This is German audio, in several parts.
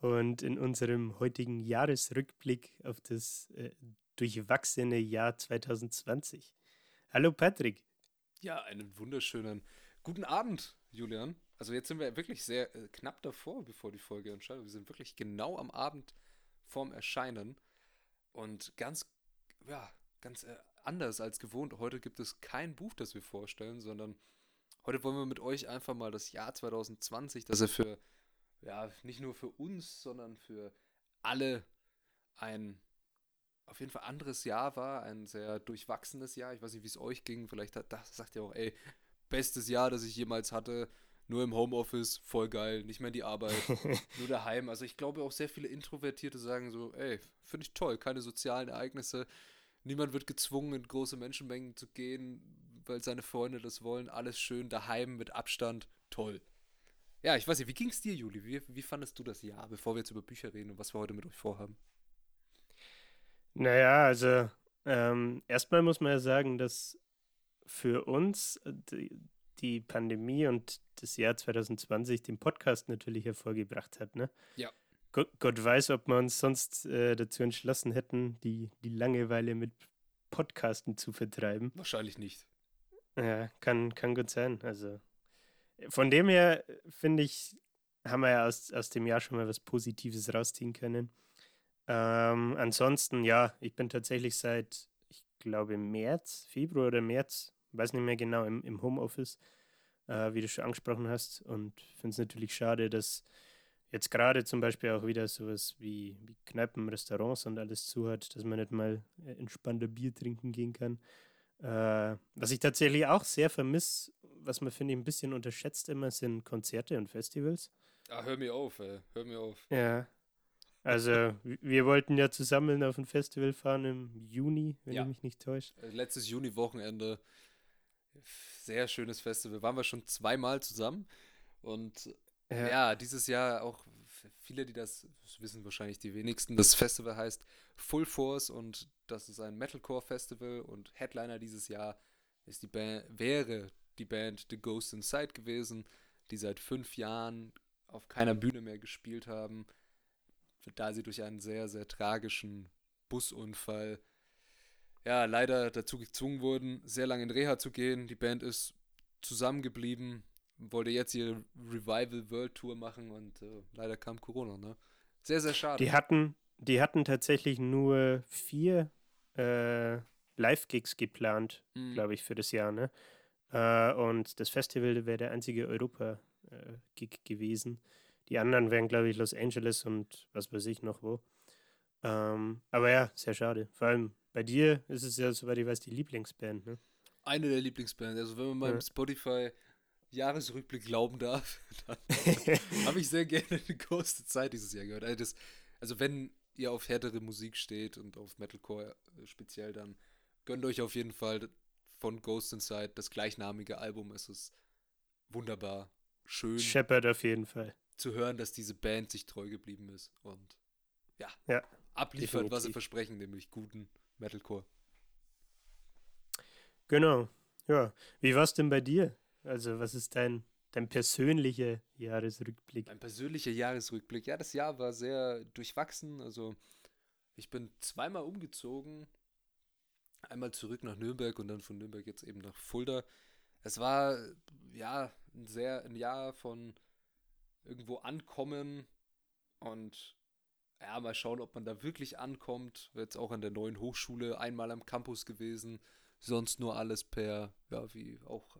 und in unserem heutigen Jahresrückblick auf das äh, durchwachsene Jahr 2020. Hallo Patrick. Ja, einen wunderschönen guten Abend, Julian. Also jetzt sind wir wirklich sehr äh, knapp davor, bevor die Folge entscheidet. Wir sind wirklich genau am Abend vorm Erscheinen und ganz, ja, ganz äh, anders als gewohnt. Heute gibt es kein Buch, das wir vorstellen, sondern heute wollen wir mit euch einfach mal das Jahr 2020, das er für ja, nicht nur für uns, sondern für alle ein auf jeden Fall anderes Jahr war, ein sehr durchwachsenes Jahr. Ich weiß nicht, wie es euch ging. Vielleicht hat, das sagt ihr auch, ey, bestes Jahr, das ich jemals hatte. Nur im Homeoffice, voll geil, nicht mehr in die Arbeit, nur daheim. Also ich glaube auch sehr viele Introvertierte sagen so, ey, finde ich toll, keine sozialen Ereignisse. Niemand wird gezwungen, in große Menschenmengen zu gehen, weil seine Freunde das wollen. Alles schön daheim mit Abstand, toll. Ja, ich weiß nicht, wie ging es dir, Juli? Wie, wie fandest du das Jahr, bevor wir jetzt über Bücher reden und was wir heute mit euch vorhaben? Naja, also ähm, erstmal muss man ja sagen, dass für uns die, die, Pandemie und das Jahr 2020 den Podcast natürlich hervorgebracht hat. Ne? Ja. Gott, Gott weiß, ob wir uns sonst äh, dazu entschlossen hätten, die, die Langeweile mit Podcasten zu vertreiben. Wahrscheinlich nicht. Ja, kann, kann gut sein. Also von dem her, finde ich, haben wir ja aus, aus dem Jahr schon mal was Positives rausziehen können. Ähm, ansonsten, ja, ich bin tatsächlich seit, ich glaube, März, Februar oder März, weiß nicht mehr genau, im, im Homeoffice, äh, wie du schon angesprochen hast. Und finde es natürlich schade, dass jetzt gerade zum Beispiel auch wieder sowas wie, wie Kneipen, Restaurants und alles zu hat, dass man nicht mal äh, entspannter Bier trinken gehen kann. Äh, was ich tatsächlich auch sehr vermisse, was man, finde ich, ein bisschen unterschätzt immer, sind Konzerte und Festivals. Ah, hör mir auf, ey. Hör mir auf. Ja. Also, wir wollten ja zusammen auf ein Festival fahren im Juni, wenn ja. ich mich nicht täusche. Äh, letztes Juni-Wochenende. Sehr schönes Festival. Waren wir schon zweimal zusammen. Und ja. ja, dieses Jahr auch viele, die das, wissen wahrscheinlich die wenigsten. Das Festival heißt Full Force und das ist ein Metalcore-Festival und Headliner dieses Jahr ist die Band, wäre die Band The Ghost Inside gewesen, die seit fünf Jahren auf keiner Bühne mehr gespielt haben, da sie durch einen sehr, sehr tragischen Busunfall ja, leider dazu gezwungen wurden, sehr lange in Reha zu gehen. Die Band ist zusammengeblieben, wollte jetzt ihre Revival World Tour machen und äh, leider kam Corona, ne? Sehr, sehr schade. Die hatten, die hatten tatsächlich nur vier äh, Live-Gigs geplant, mhm. glaube ich, für das Jahr, ne? Äh, und das Festival wäre der einzige Europa-Gig äh, gewesen. Die anderen wären, glaube ich, Los Angeles und was weiß ich noch wo. Ähm, aber ja, sehr schade. Vor allem bei dir ist es ja, soweit ich weiß, die Lieblingsband, ne? Eine der Lieblingsbands. Also wenn man mal ja. Spotify Jahresrückblick glauben darf, dann habe ich sehr gerne eine große Zeit dieses Jahr gehört. Also, das, also wenn ihr auf härtere Musik steht und auf Metalcore äh, speziell, dann gönnt euch auf jeden Fall von Ghost Inside das gleichnamige Album. Es ist wunderbar, schön. Shepard auf jeden Fall. Zu hören, dass diese Band sich treu geblieben ist und ja, ja abliefert, definitiv. was sie versprechen, nämlich guten Metalcore. Genau. Ja. Wie war es denn bei dir? Also, was ist dein, dein persönlicher Jahresrückblick? Mein persönlicher Jahresrückblick. Ja, das Jahr war sehr durchwachsen. Also, ich bin zweimal umgezogen. Einmal zurück nach Nürnberg und dann von Nürnberg jetzt eben nach Fulda. Es war ja ein sehr ein Jahr von irgendwo ankommen und ja, mal schauen, ob man da wirklich ankommt. Jetzt auch an der neuen Hochschule einmal am Campus gewesen, sonst nur alles per, ja, wie auch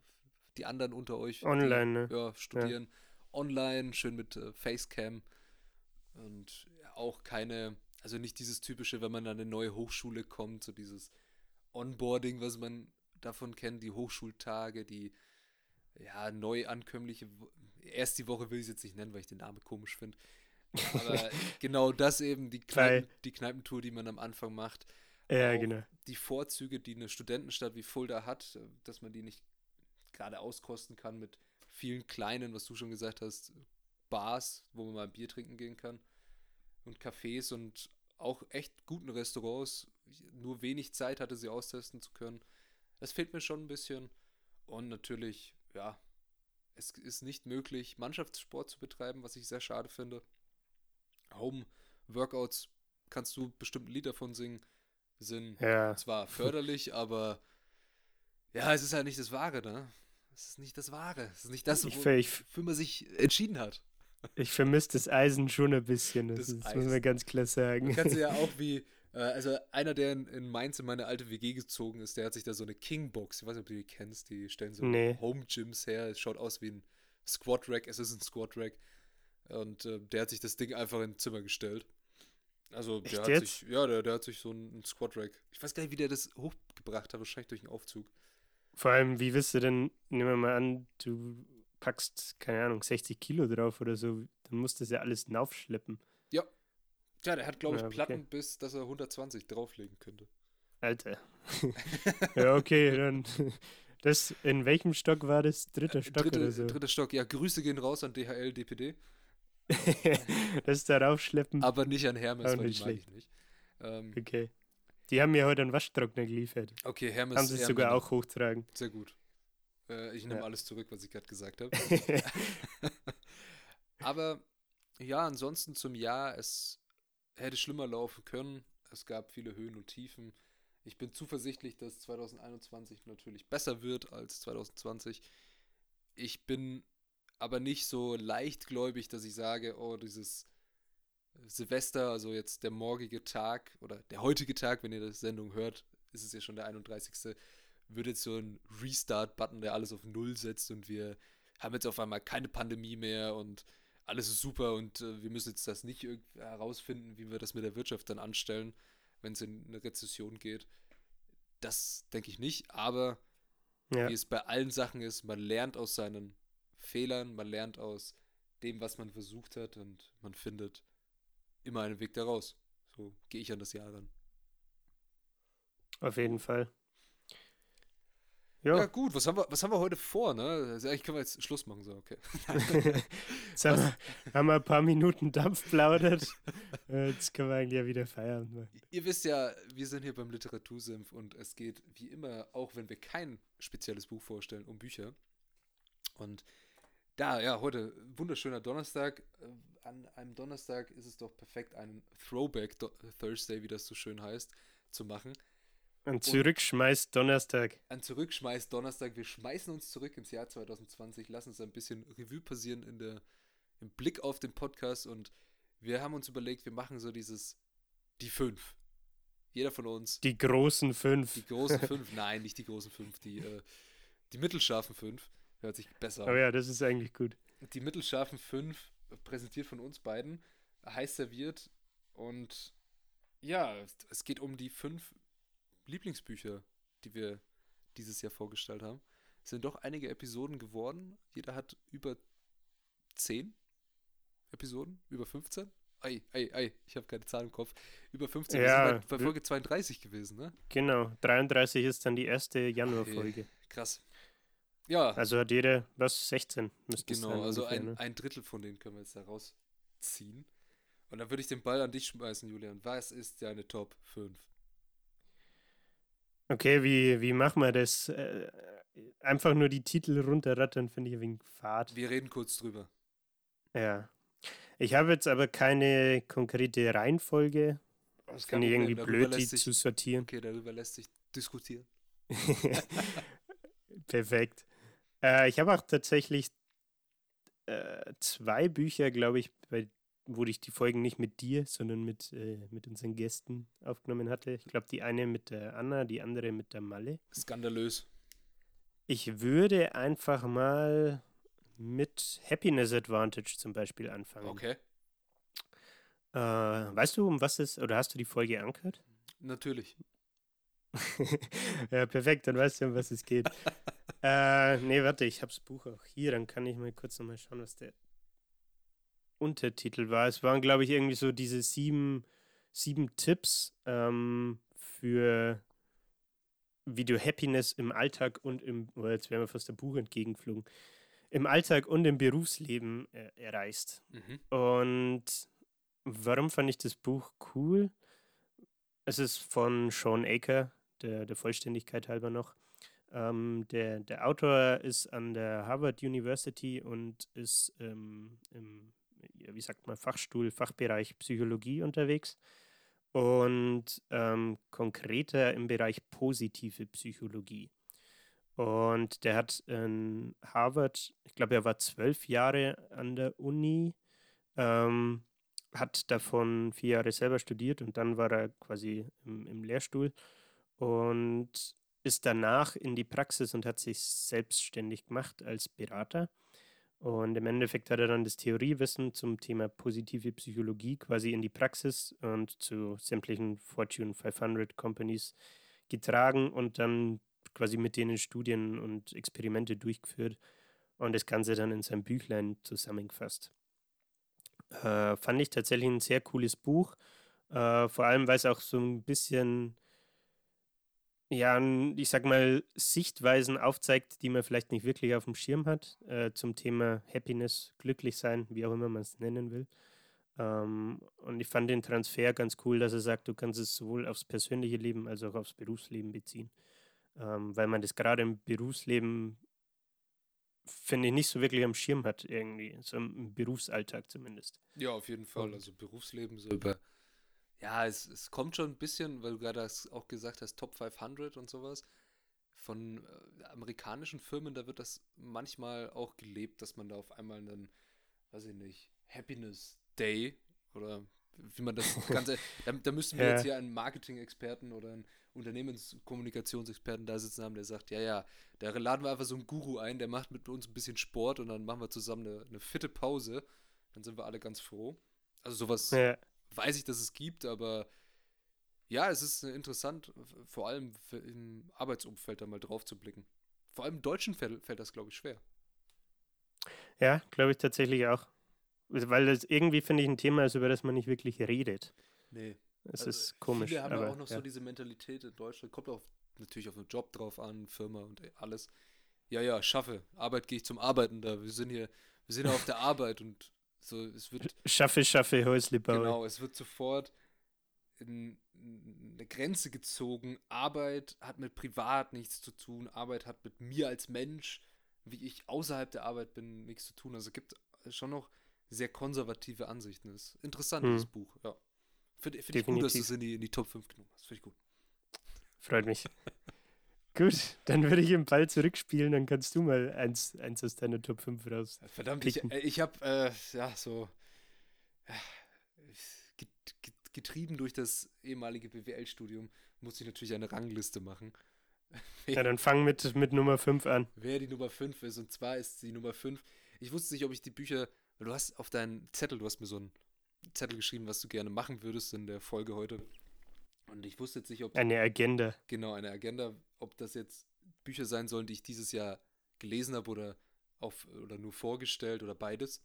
die anderen unter euch. Online, die, ne? Ja, studieren. Ja. Online, schön mit äh, Facecam. Und auch keine, also nicht dieses typische, wenn man an eine neue Hochschule kommt, so dieses Onboarding, was man davon kennt, die Hochschultage, die ja, Neuankömmliche, erst die Woche will ich es jetzt nicht nennen, weil ich den Namen komisch finde. Aber genau das eben, die, Kneipen, die Kneipentour, die man am Anfang macht. Ja, genau. Die Vorzüge, die eine Studentenstadt wie Fulda hat, dass man die nicht gerade auskosten kann mit vielen kleinen, was du schon gesagt hast, Bars, wo man mal Bier trinken gehen kann und Cafés und auch echt guten Restaurants. Nur wenig Zeit hatte sie austesten zu können. Das fehlt mir schon ein bisschen. Und natürlich, ja, es ist nicht möglich, Mannschaftssport zu betreiben, was ich sehr schade finde. Home-Workouts kannst du bestimmt ein Lied davon singen. Sind ja. zwar förderlich, aber ja, es ist halt nicht das Wahre, ne? Es ist nicht das Wahre. Es ist nicht das, wofür man sich entschieden hat. Ich vermisse das Eisen schon ein bisschen. Das, das, ist, muss man ganz klar sagen. Du kannst ja auch wie, äh, also einer, der in, in, Mainz in meine alte WG gezogen ist, der hat sich da so eine King-Box, ich weiß nicht, ob du die kennst, die stellen so nee. Home-Gyms her. Es schaut aus wie ein Squad-Rack, es ist ein Squad-Rack. Und äh, der hat sich das Ding einfach in ein Zimmer gestellt. Also der Echt hat jetzt? sich, ja, der, der hat sich so ein, ein Squad-Rack. Ich weiß gar nicht, wie der das hochgebracht hat, wahrscheinlich durch einen Aufzug. Vor allem, wie wirst du denn, nehmen wir mal an, du packst, keine Ahnung, 60 Kilo drauf oder so, dann musst du das ja alles hinaufschleppen. Ja. Ja, der hat, glaube ich, ja, okay. Platten bis, dass er 120 drauflegen könnte. Alter. ja, okay, dann. Das, in welchem Stock war das? Dritter Stock Dritte, oder so? Dritter Stock, ja. Grüße gehen raus an DHL, DPD. das darauf schleppen. Aber nicht an Hermes, weil die mag ich nicht. Ähm, okay. Die haben mir heute einen Waschtrockner geliefert. Okay, Hermes. Haben sie es sogar auch hochtragen. Sehr gut. Äh, ich nehme ja. alles zurück, was ich gerade gesagt habe. Aber ja, ansonsten zum Jahr, es hätte schlimmer laufen können. Es gab viele Höhen und Tiefen. Ich bin zuversichtlich, dass 2021 natürlich besser wird als 2020. Ich bin aber nicht so leichtgläubig, dass ich sage, oh, dieses Silvester, also jetzt der morgige Tag oder der heutige Tag, wenn ihr das Sendung hört, ist es ja schon der 31 wird jetzt so ein Restart-Button, der alles auf Null setzt und wir haben jetzt auf einmal keine Pandemie mehr und alles ist super und äh, wir müssen jetzt das nicht herausfinden, wie wir das mit der Wirtschaft dann anstellen, wenn es in eine Rezession geht. Das denke ich nicht, aber ja. wie es bei allen Sachen ist, man lernt aus seinen Fehlern, man lernt aus dem, was man versucht hat und man findet immer einen Weg daraus. So gehe ich an das Jahr ran. Auf jeden Fall. Ja. ja. gut, was haben, wir, was haben wir heute vor, ne? Also eigentlich können wir jetzt Schluss machen, so, okay. jetzt haben wir, haben wir, ein paar Minuten Dampf plaudert. Jetzt können wir eigentlich ja wieder feiern. Ihr wisst ja, wir sind hier beim Literatursenf und es geht wie immer, auch wenn wir kein spezielles Buch vorstellen, um Bücher. Und da, ja, heute wunderschöner Donnerstag. Äh, an einem Donnerstag ist es doch perfekt, einen Throwback Thursday, wie das so schön heißt, zu machen. Ein Zurückschmeiß Donnerstag. Ein Zurückschmeiß Donnerstag. Wir schmeißen uns zurück ins Jahr 2020, lassen uns ein bisschen Revue passieren in der, im Blick auf den Podcast und wir haben uns überlegt, wir machen so dieses, die fünf. Jeder von uns. Die großen fünf. Die großen fünf, nein, nicht die großen fünf, die, äh, die mittelscharfen fünf. Hört sich besser an. Oh ja, das ist eigentlich gut. Die mittelscharfen fünf, präsentiert von uns beiden, heiß serviert und ja, es geht um die fünf Lieblingsbücher, die wir dieses Jahr vorgestellt haben. Es sind doch einige Episoden geworden. Jeder hat über 10 Episoden, über 15. Ei, ei, ei, ich habe keine Zahl im Kopf. Über 15. Ja, bei, bei Folge 32 gewesen, ne? Genau, 33 ist dann die erste Januarfolge. Okay. Krass. Ja. Also hat jeder, was, 16 müsste Genau, sein, also ungefähr, ein, ne? ein Drittel von denen können wir jetzt da rausziehen. Und dann würde ich den Ball an dich schmeißen, Julian. Was ist deine Top 5? Okay, wie, wie machen wir das? Äh, einfach nur die Titel runterrattern, finde ich ein wenig fad. Wir reden kurz drüber. Ja. Ich habe jetzt aber keine konkrete Reihenfolge. Das finde ich irgendwie blöd, die sich, zu sortieren. Okay, darüber lässt sich diskutieren. Perfekt. Äh, ich habe auch tatsächlich äh, zwei Bücher, glaube ich, bei wo ich die Folgen nicht mit dir, sondern mit, äh, mit unseren Gästen aufgenommen hatte. Ich glaube, die eine mit der Anna, die andere mit der Malle. Skandalös. Ich würde einfach mal mit Happiness Advantage zum Beispiel anfangen. Okay. Äh, weißt du, um was es, oder hast du die Folge angehört? Natürlich. ja, perfekt, dann weißt du, um was es geht. äh, nee, warte, ich habe das Buch auch hier, dann kann ich mal kurz nochmal schauen, was der Untertitel war. Es waren, glaube ich, irgendwie so diese sieben, sieben Tipps ähm, für wie du Happiness im Alltag und im, oh, jetzt wären wir fast der Buch entgegengeflogen, im Alltag und im Berufsleben äh, erreichst. Mhm. Und warum fand ich das Buch cool? Es ist von Sean Aker, der, der Vollständigkeit halber noch. Ähm, der, der Autor ist an der Harvard University und ist ähm, im, wie sagt man, Fachstuhl, Fachbereich Psychologie unterwegs und ähm, konkreter im Bereich positive Psychologie. Und der hat in Harvard, ich glaube, er war zwölf Jahre an der Uni, ähm, hat davon vier Jahre selber studiert und dann war er quasi im, im Lehrstuhl und ist danach in die Praxis und hat sich selbstständig gemacht als Berater. Und im Endeffekt hat er dann das Theoriewissen zum Thema positive Psychologie quasi in die Praxis und zu sämtlichen Fortune 500 Companies getragen und dann quasi mit denen Studien und Experimente durchgeführt und das Ganze dann in seinem Büchlein zusammengefasst. Äh, fand ich tatsächlich ein sehr cooles Buch, äh, vor allem weil es auch so ein bisschen ja, ich sag mal, Sichtweisen aufzeigt, die man vielleicht nicht wirklich auf dem Schirm hat, äh, zum Thema Happiness, glücklich sein, wie auch immer man es nennen will. Ähm, und ich fand den Transfer ganz cool, dass er sagt, du kannst es sowohl aufs persönliche Leben als auch aufs Berufsleben beziehen. Ähm, weil man das gerade im Berufsleben, finde ich, nicht so wirklich am Schirm hat, irgendwie, so im Berufsalltag zumindest. Ja, auf jeden Fall. Also Berufsleben so über ja, es, es kommt schon ein bisschen, weil du gerade auch gesagt hast, Top 500 und sowas. Von äh, amerikanischen Firmen, da wird das manchmal auch gelebt, dass man da auf einmal einen, weiß ich nicht, Happiness Day oder wie man das Ganze, da, da müssten wir ja. jetzt hier einen Marketing-Experten oder einen Unternehmenskommunikationsexperten da sitzen haben, der sagt, ja, ja, da laden wir einfach so einen Guru ein, der macht mit uns ein bisschen Sport und dann machen wir zusammen eine, eine fitte Pause. Dann sind wir alle ganz froh. Also sowas ja weiß ich, dass es gibt, aber ja, es ist interessant, vor allem im Arbeitsumfeld da mal drauf zu blicken. Vor allem im Deutschen fällt, fällt das, glaube ich, schwer. Ja, glaube ich tatsächlich auch. Weil das irgendwie, finde ich, ein Thema ist, über das man nicht wirklich redet. Nee. Es also ist komisch. Viele haben aber, ja auch noch ja. so diese Mentalität in Deutschland. Kommt auch natürlich auf den Job drauf an, Firma und alles. Ja, ja, schaffe. Arbeit gehe ich zum Arbeiten da. Wir sind hier, wir sind ja auf der Arbeit und so, es wird. Schaffe, schaffe, Häusle bauen. Genau, es wird sofort in eine Grenze gezogen. Arbeit hat mit Privat nichts zu tun. Arbeit hat mit mir als Mensch, wie ich außerhalb der Arbeit bin, nichts zu tun. Also es gibt schon noch sehr konservative Ansichten. Das ist interessant, hm. das Buch, ja. Finde find ich gut, dass du es in die, in die Top 5 genommen hast. Finde ich gut. Freut mich. Gut, dann würde ich im Ball zurückspielen, dann kannst du mal eins, eins aus deiner Top 5 raus. Verdammt, picken. ich, ich habe äh, ja so äh, getrieben durch das ehemalige BWL-Studium, muss ich natürlich eine Rangliste machen. ja, dann fang mit, mit Nummer 5 an. Wer die Nummer 5 ist, und zwar ist die Nummer 5. Ich wusste nicht, ob ich die Bücher, du hast auf deinen Zettel, du hast mir so einen Zettel geschrieben, was du gerne machen würdest in der Folge heute. Und ich wusste jetzt nicht, ob. Eine Agenda. Genau, eine Agenda, ob das jetzt Bücher sein sollen, die ich dieses Jahr gelesen habe oder, auf, oder nur vorgestellt oder beides.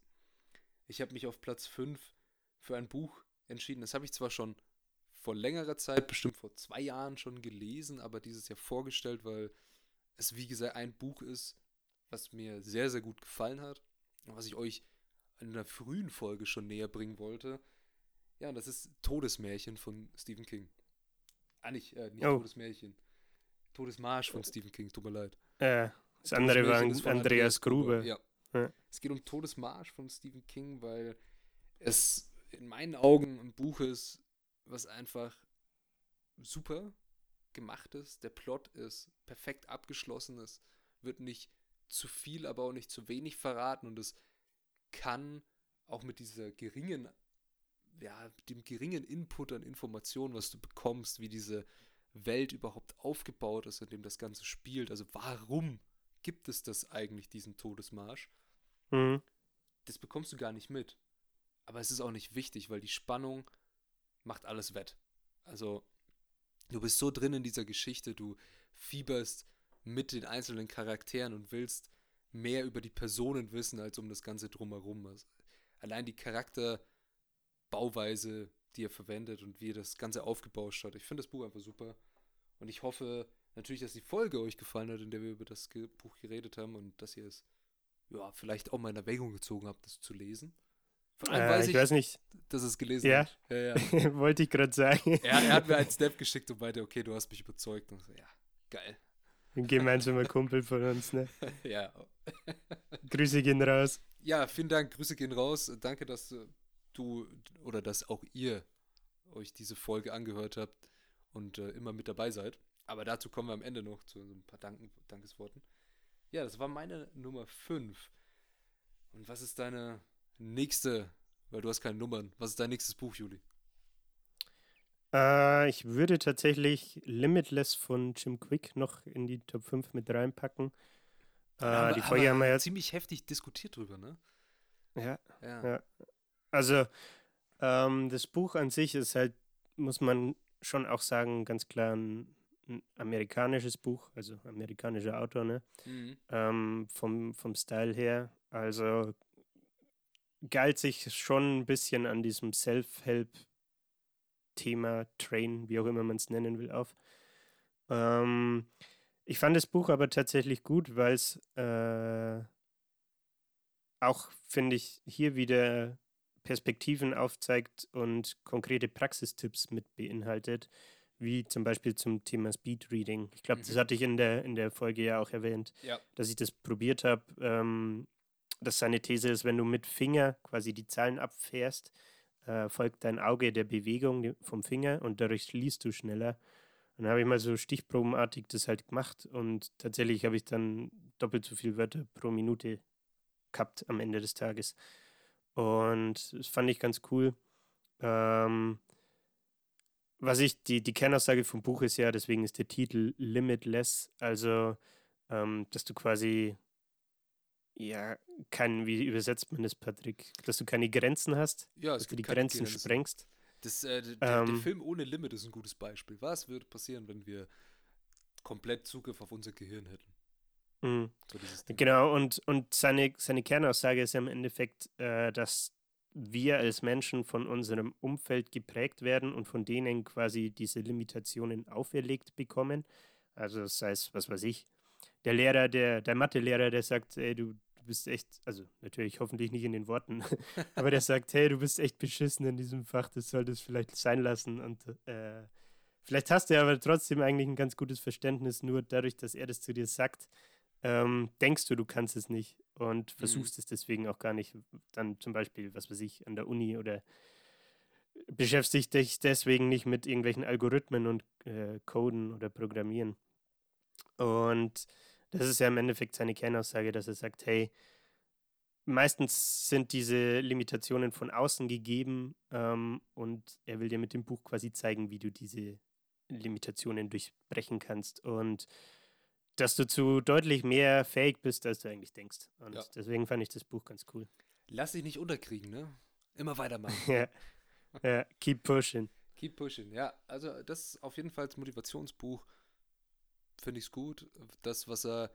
Ich habe mich auf Platz 5 für ein Buch entschieden. Das habe ich zwar schon vor längerer Zeit, bestimmt vor zwei Jahren schon gelesen, aber dieses Jahr vorgestellt, weil es wie gesagt ein Buch ist, was mir sehr, sehr gut gefallen hat und was ich euch in einer frühen Folge schon näher bringen wollte. Ja, und das ist Todesmärchen von Stephen King. Ah, nicht, äh, nicht oh. Todesmärchen. Todesmarsch von Stephen King, tut mir leid. Äh, das andere war Andreas, Andreas Grube. Ja. ja. Es geht um Todesmarsch von Stephen King, weil es in meinen Augen ein Buch ist, was einfach super gemacht ist. Der Plot ist perfekt abgeschlossen. Es wird nicht zu viel, aber auch nicht zu wenig verraten und es kann auch mit dieser geringen ja, dem geringen Input an Informationen, was du bekommst, wie diese Welt überhaupt aufgebaut ist, in dem das Ganze spielt. Also warum gibt es das eigentlich, diesen Todesmarsch? Mhm. Das bekommst du gar nicht mit. Aber es ist auch nicht wichtig, weil die Spannung macht alles wett. Also du bist so drin in dieser Geschichte, du fieberst mit den einzelnen Charakteren und willst mehr über die Personen wissen, als um das Ganze drumherum. Also allein die Charakterbauweise, die er verwendet und wie er das Ganze aufgebauscht hat. Ich finde das Buch einfach super. Und ich hoffe natürlich, dass die Folge euch gefallen hat, in der wir über das Buch geredet haben und dass ihr es ja, vielleicht auch mal in Erwägung gezogen habt, das zu lesen. Vor allem äh, weiß ich, ich weiß nicht, dass es gelesen ja? hat. Ja, ja. Wollte ich gerade sagen. Er, er, hat mir einen Snap geschickt und meinte, okay, du hast mich überzeugt. Und so, ja, geil. Ein gemeinsamer Kumpel von uns, ne? ja. Grüße gehen raus. Ja, vielen Dank. Grüße gehen raus. Danke, dass du oder dass auch ihr euch diese Folge angehört habt und äh, immer mit dabei seid. Aber dazu kommen wir am Ende noch zu ein paar Danken, Dankesworten. Ja, das war meine Nummer 5. Und was ist deine nächste, weil du hast keine Nummern, was ist dein nächstes Buch, Juli? Äh, ich würde tatsächlich Limitless von Jim Quick noch in die Top 5 mit reinpacken. Äh, aber, die Folge haben wir ja ziemlich heftig diskutiert drüber, ne? Ja. ja. ja. Also, ähm, das Buch an sich ist halt, muss man schon auch sagen, ganz klar ein, ein amerikanisches Buch, also amerikanischer Autor, ne? Mhm. Ähm, vom, vom Style her. Also galt sich schon ein bisschen an diesem Self-Help-Thema, Train, wie auch immer man es nennen will, auf. Ähm, ich fand das Buch aber tatsächlich gut, weil es äh, auch, finde ich, hier wieder Perspektiven aufzeigt und konkrete Praxistipps mit beinhaltet, wie zum Beispiel zum Thema Speedreading. Ich glaube, mhm. das hatte ich in der, in der Folge ja auch erwähnt, ja. dass ich das probiert habe. Ähm, dass seine These ist, wenn du mit Finger quasi die Zahlen abfährst, äh, folgt dein Auge der Bewegung vom Finger und dadurch liest du schneller. dann habe ich mal so stichprobenartig das halt gemacht und tatsächlich habe ich dann doppelt so viele Wörter pro Minute gehabt am Ende des Tages. Und das fand ich ganz cool. Ähm, was ich, die, die Kernaussage vom Buch ist ja, deswegen ist der Titel Limitless, also ähm, dass du quasi, ja, kein, wie übersetzt man das, Patrick? Dass du keine Grenzen hast, ja, dass du die Grenzen, Grenzen, sprengst. Das, äh, der, ähm, der Film ohne Limit ist ein gutes Beispiel. Was würde passieren, wenn wir komplett Zugriff auf unser Gehirn hätten? Mhm. So genau, und, und seine, seine Kernaussage ist ja im Endeffekt, äh, dass wir als Menschen von unserem Umfeld geprägt werden und von denen quasi diese Limitationen auferlegt bekommen. Also sei es, was weiß ich, der Lehrer, der, der Mathelehrer, der sagt, ey, du, du bist echt, also natürlich hoffentlich nicht in den Worten, aber der sagt, hey, du bist echt beschissen in diesem Fach, das solltest vielleicht sein lassen und äh, vielleicht hast du aber trotzdem eigentlich ein ganz gutes Verständnis, nur dadurch, dass er das zu dir sagt, ähm, denkst du, du kannst es nicht und mhm. versuchst mhm. es deswegen auch gar nicht. Dann zum Beispiel, was weiß ich, an der Uni oder beschäftigst dich deswegen nicht mit irgendwelchen Algorithmen und äh, Coden oder Programmieren. Und das ist ja im Endeffekt seine Kernaussage, dass er sagt, hey, meistens sind diese Limitationen von außen gegeben ähm, und er will dir mit dem Buch quasi zeigen, wie du diese Limitationen durchbrechen kannst. Und dass du zu deutlich mehr fähig bist, als du eigentlich denkst. Und ja. deswegen fand ich das Buch ganz cool. Lass dich nicht unterkriegen, ne? Immer weitermachen. ja. ja, keep pushing. Keep pushing, ja. Also das ist auf jeden Fall das Motivationsbuch. Finde ich es gut. Das, was er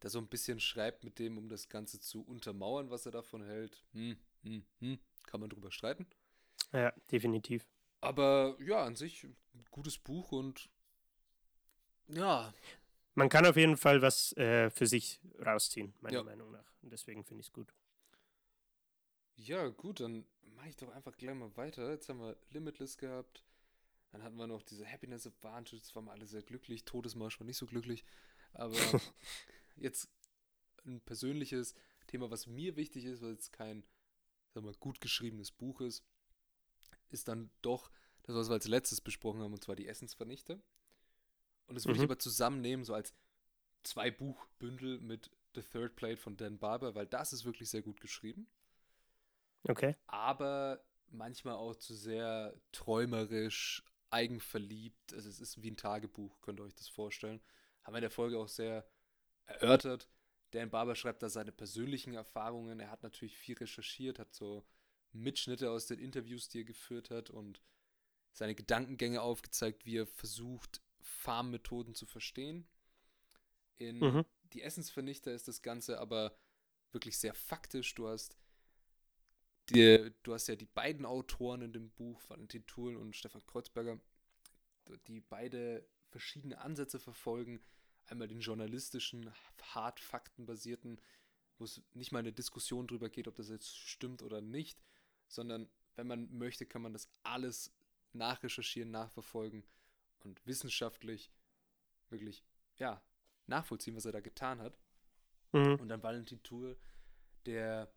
da so ein bisschen schreibt mit dem, um das Ganze zu untermauern, was er davon hält, hm, hm, hm, kann man drüber streiten. Ja, definitiv. Aber ja, an sich ein gutes Buch und ja, man kann auf jeden Fall was äh, für sich rausziehen, meiner ja. Meinung nach. Und deswegen finde ich es gut. Ja, gut, dann mache ich doch einfach gleich mal weiter. Jetzt haben wir Limitless gehabt. Dann hatten wir noch diese Happiness Advantage. Jetzt waren wir alle sehr glücklich. Todesmarsch war nicht so glücklich. Aber jetzt ein persönliches Thema, was mir wichtig ist, weil es kein, sagen wir, gut geschriebenes Buch ist, ist dann doch das, was wir als letztes besprochen haben, und zwar die Essensvernichter. Und das würde mhm. ich aber zusammennehmen, so als zwei Buchbündel mit The Third Plate von Dan Barber, weil das ist wirklich sehr gut geschrieben. Okay. Aber manchmal auch zu sehr träumerisch, eigenverliebt. Also es ist wie ein Tagebuch, könnt ihr euch das vorstellen. Haben wir in der Folge auch sehr erörtert. Dan Barber schreibt da seine persönlichen Erfahrungen. Er hat natürlich viel recherchiert, hat so Mitschnitte aus den Interviews, die er geführt hat und seine Gedankengänge aufgezeigt, wie er versucht, Farmmethoden zu verstehen. In mhm. die Essensvernichter ist das Ganze aber wirklich sehr faktisch. Du hast die, du hast ja die beiden Autoren in dem Buch, Valentin Thul und Stefan Kreuzberger, die beide verschiedene Ansätze verfolgen. Einmal den journalistischen, hart faktenbasierten, wo es nicht mal eine Diskussion darüber geht, ob das jetzt stimmt oder nicht, sondern wenn man möchte, kann man das alles nachrecherchieren, nachverfolgen und wissenschaftlich wirklich, ja, nachvollziehen, was er da getan hat. Mhm. Und dann Valentin Tour, der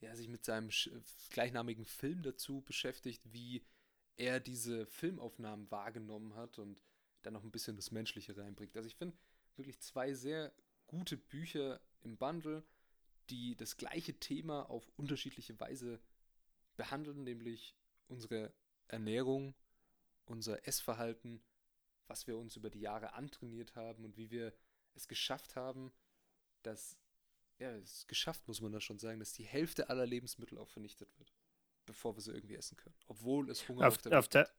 ja, sich mit seinem gleichnamigen Film dazu beschäftigt, wie er diese Filmaufnahmen wahrgenommen hat und dann noch ein bisschen das Menschliche reinbringt. Also ich finde wirklich zwei sehr gute Bücher im Bundle, die das gleiche Thema auf unterschiedliche Weise behandeln, nämlich unsere Ernährung, unser Essverhalten, was wir uns über die Jahre antrainiert haben und wie wir es geschafft haben, dass, ja, es geschafft, muss man da schon sagen, dass die Hälfte aller Lebensmittel auch vernichtet wird, bevor wir sie irgendwie essen können. Obwohl es Hunger auf, auf der, auf der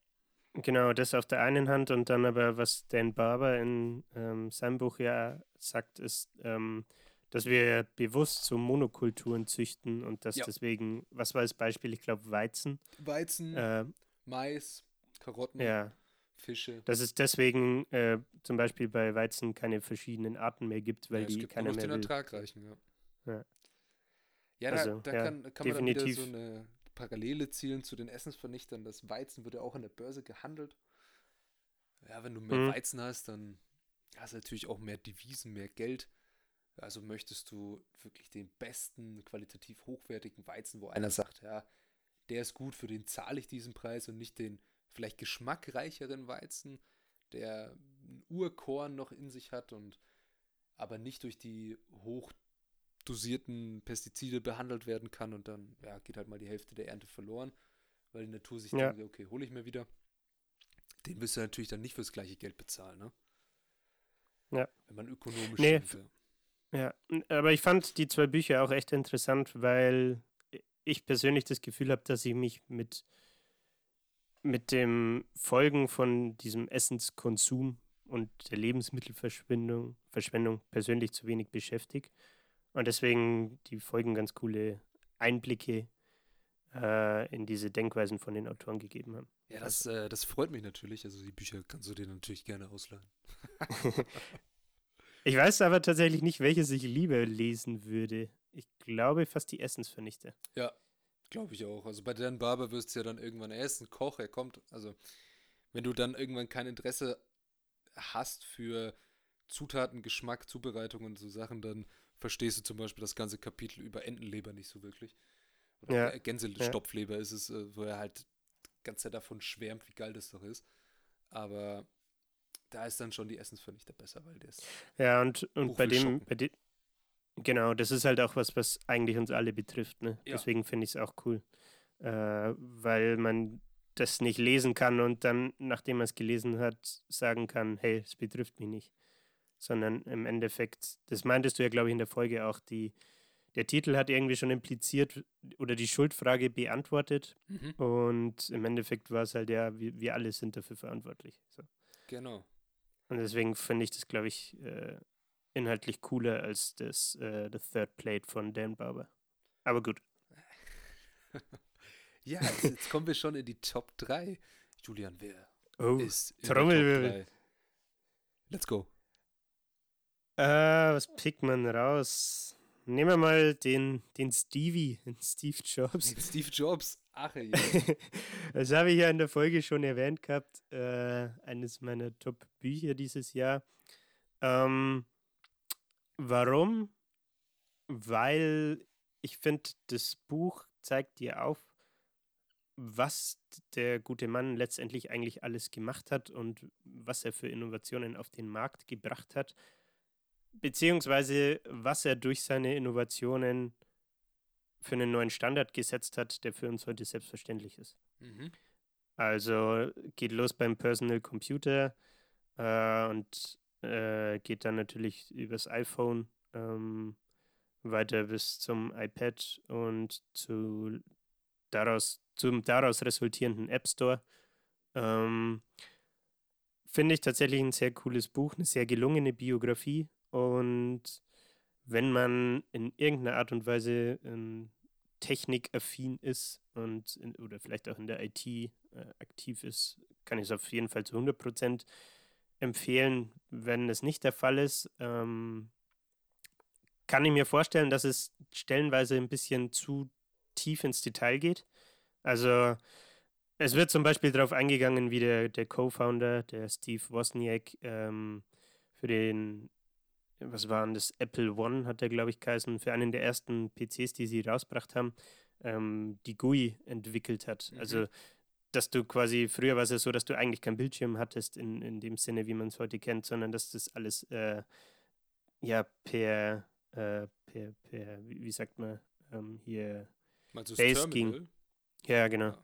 Genau, das auf der einen Hand und dann aber, was Dan Barber in ähm, seinem Buch ja sagt, ist, ähm, dass wir bewusst so Monokulturen züchten und dass ja. deswegen, was war das Beispiel? Ich glaube Weizen. Weizen, äh, Mais, Karotten, ja. Fische. Dass es deswegen äh, zum Beispiel bei Weizen keine verschiedenen Arten mehr gibt, weil ja, die gibt keiner mehr den will. Ertrag reichen, ja. Ja, ja also, da, da ja, kann, kann man dann wieder so eine Parallele zielen zu den Essensvernichtern. Das Weizen wird ja auch an der Börse gehandelt. Ja, wenn du mehr mhm. Weizen hast, dann hast du natürlich auch mehr Devisen, mehr Geld. Also möchtest du wirklich den besten, qualitativ hochwertigen Weizen, wo einer sagt, ja, der ist gut, für den zahle ich diesen Preis und nicht den vielleicht geschmackreicheren Weizen, der ein Urkorn noch in sich hat und aber nicht durch die hochdosierten Pestizide behandelt werden kann und dann ja, geht halt mal die Hälfte der Ernte verloren, weil die Natur sich ja. denkt, okay, hole ich mir wieder. Den wirst du natürlich dann nicht fürs gleiche Geld bezahlen, ne? Ja. Wenn man ökonomisch nee, denkt, ja, aber ich fand die zwei Bücher auch echt interessant, weil ich persönlich das Gefühl habe, dass ich mich mit, mit dem Folgen von diesem Essenskonsum und der Lebensmittelverschwendung Verschwendung persönlich zu wenig beschäftige. Und deswegen die Folgen ganz coole Einblicke äh, in diese Denkweisen von den Autoren gegeben haben. Ja, das, äh, das freut mich natürlich. Also die Bücher kannst du dir natürlich gerne ausleihen. Ich weiß aber tatsächlich nicht, welches ich lieber lesen würde. Ich glaube fast die Essensvernichter. Ja, glaube ich auch. Also bei Dan Barber wirst du ja dann irgendwann essen, Koch, er kommt. Also wenn du dann irgendwann kein Interesse hast für Zutaten, Geschmack, Zubereitung und so Sachen, dann verstehst du zum Beispiel das ganze Kapitel über Entenleber nicht so wirklich. Oder ja. Gänsestopfleber ja. ist es, äh, wo er halt die ganze Zeit davon schwärmt, wie geil das doch ist. Aber da ist dann schon die Essensvernichter besser, weil das. Ja, und, und bei dem, bei dem, genau, das ist halt auch was, was eigentlich uns alle betrifft. Ne? Ja. Deswegen finde ich es auch cool, äh, weil man das nicht lesen kann und dann, nachdem man es gelesen hat, sagen kann, hey, es betrifft mich nicht. Sondern im Endeffekt, das meintest du ja, glaube ich, in der Folge auch, die, der Titel hat irgendwie schon impliziert oder die Schuldfrage beantwortet. Mhm. Und im Endeffekt war es halt ja, wir, wir alle sind dafür verantwortlich. So. Genau. Und deswegen finde ich das, glaube ich, äh, inhaltlich cooler als das äh, The Third Plate von Dan Barber. Aber gut. ja, jetzt, jetzt, kommen wir schon in die Top 3. Julian, wer oh, ist in Trommelwirbel. Let's go. Äh, was pickt man raus? Nehmen wir mal den, den Stevie, den Steve Jobs. Den Steve Jobs. Ach ja. das habe ich ja in der Folge schon erwähnt gehabt. Äh, eines meiner Top-Bücher dieses Jahr. Ähm, warum? Weil ich finde, das Buch zeigt dir auf, was der gute Mann letztendlich eigentlich alles gemacht hat und was er für Innovationen auf den Markt gebracht hat beziehungsweise was er durch seine Innovationen für einen neuen Standard gesetzt hat, der für uns heute selbstverständlich ist. Mhm. Also geht los beim Personal Computer äh, und äh, geht dann natürlich übers iPhone ähm, weiter bis zum iPad und zu daraus, zum daraus resultierenden App Store. Ähm, Finde ich tatsächlich ein sehr cooles Buch, eine sehr gelungene Biografie und wenn man in irgendeiner Art und Weise ähm, technikaffin ist und in, oder vielleicht auch in der IT äh, aktiv ist, kann ich es auf jeden Fall zu 100 Prozent empfehlen. Wenn es nicht der Fall ist, ähm, kann ich mir vorstellen, dass es stellenweise ein bisschen zu tief ins Detail geht. Also es wird zum Beispiel darauf eingegangen, wie der, der Co-Founder, der Steve Wozniak, ähm, für den, was waren das, Apple One hat er, glaube ich, geheißen, für einen der ersten PCs, die sie rausgebracht haben, ähm, die GUI entwickelt hat. Mhm. Also dass du quasi, früher war es ja so, dass du eigentlich keinen Bildschirm hattest in, in dem Sinne, wie man es heute kennt, sondern dass das alles äh, ja per, äh, per, per, wie, sagt man, ähm, hier Meinst Base ging. Ja, genau.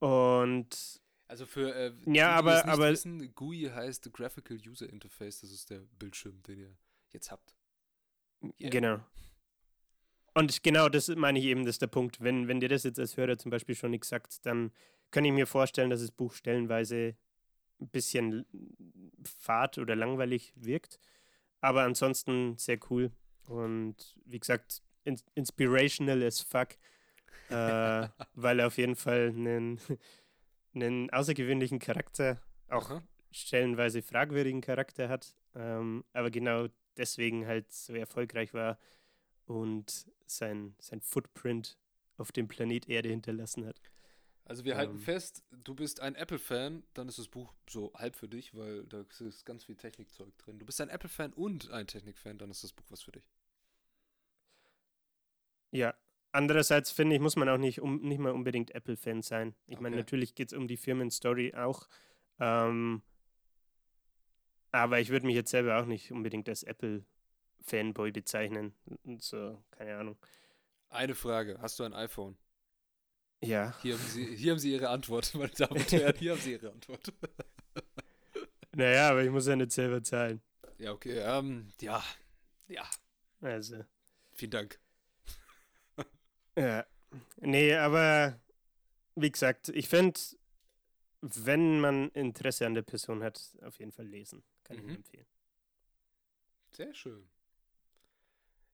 Ja. Und also für äh, ja, aber, aber wissen, GUI heißt Graphical User Interface, das ist der Bildschirm, den ihr jetzt habt. Yeah. Genau. Und genau das meine ich eben, das ist der Punkt. Wenn, wenn dir das jetzt als Hörer zum Beispiel schon nichts sagt, dann kann ich mir vorstellen, dass das Buch stellenweise ein bisschen fad oder langweilig wirkt. Aber ansonsten sehr cool. Und wie gesagt, in inspirational as fuck. äh, weil er auf jeden Fall einen, einen außergewöhnlichen Charakter, auch Aha. stellenweise fragwürdigen Charakter hat. Ähm, aber genau deswegen halt so erfolgreich war und sein, sein Footprint auf dem Planet Erde hinterlassen hat. Also wir ähm, halten fest, du bist ein Apple-Fan, dann ist das Buch so halb für dich, weil da ist ganz viel Technikzeug drin. Du bist ein Apple-Fan und ein Technik-Fan, dann ist das Buch was für dich. Ja, andererseits finde ich, muss man auch nicht, um, nicht mal unbedingt Apple-Fan sein. Ich okay. meine, natürlich geht es um die Firmenstory auch. Ähm, aber ich würde mich jetzt selber auch nicht unbedingt als Apple Fanboy bezeichnen. Und so, keine Ahnung. Eine Frage: Hast du ein iPhone? Ja. Hier haben Sie, hier haben Sie Ihre Antwort, meine Damen und Herren. Hier haben Sie Ihre Antwort. naja, aber ich muss ja nicht selber zahlen. Ja, okay. Ähm, ja. Ja. Also. Vielen Dank. ja. Nee, aber wie gesagt, ich finde, wenn man Interesse an der Person hat, auf jeden Fall lesen. Kann mhm. ich empfehlen. Sehr schön.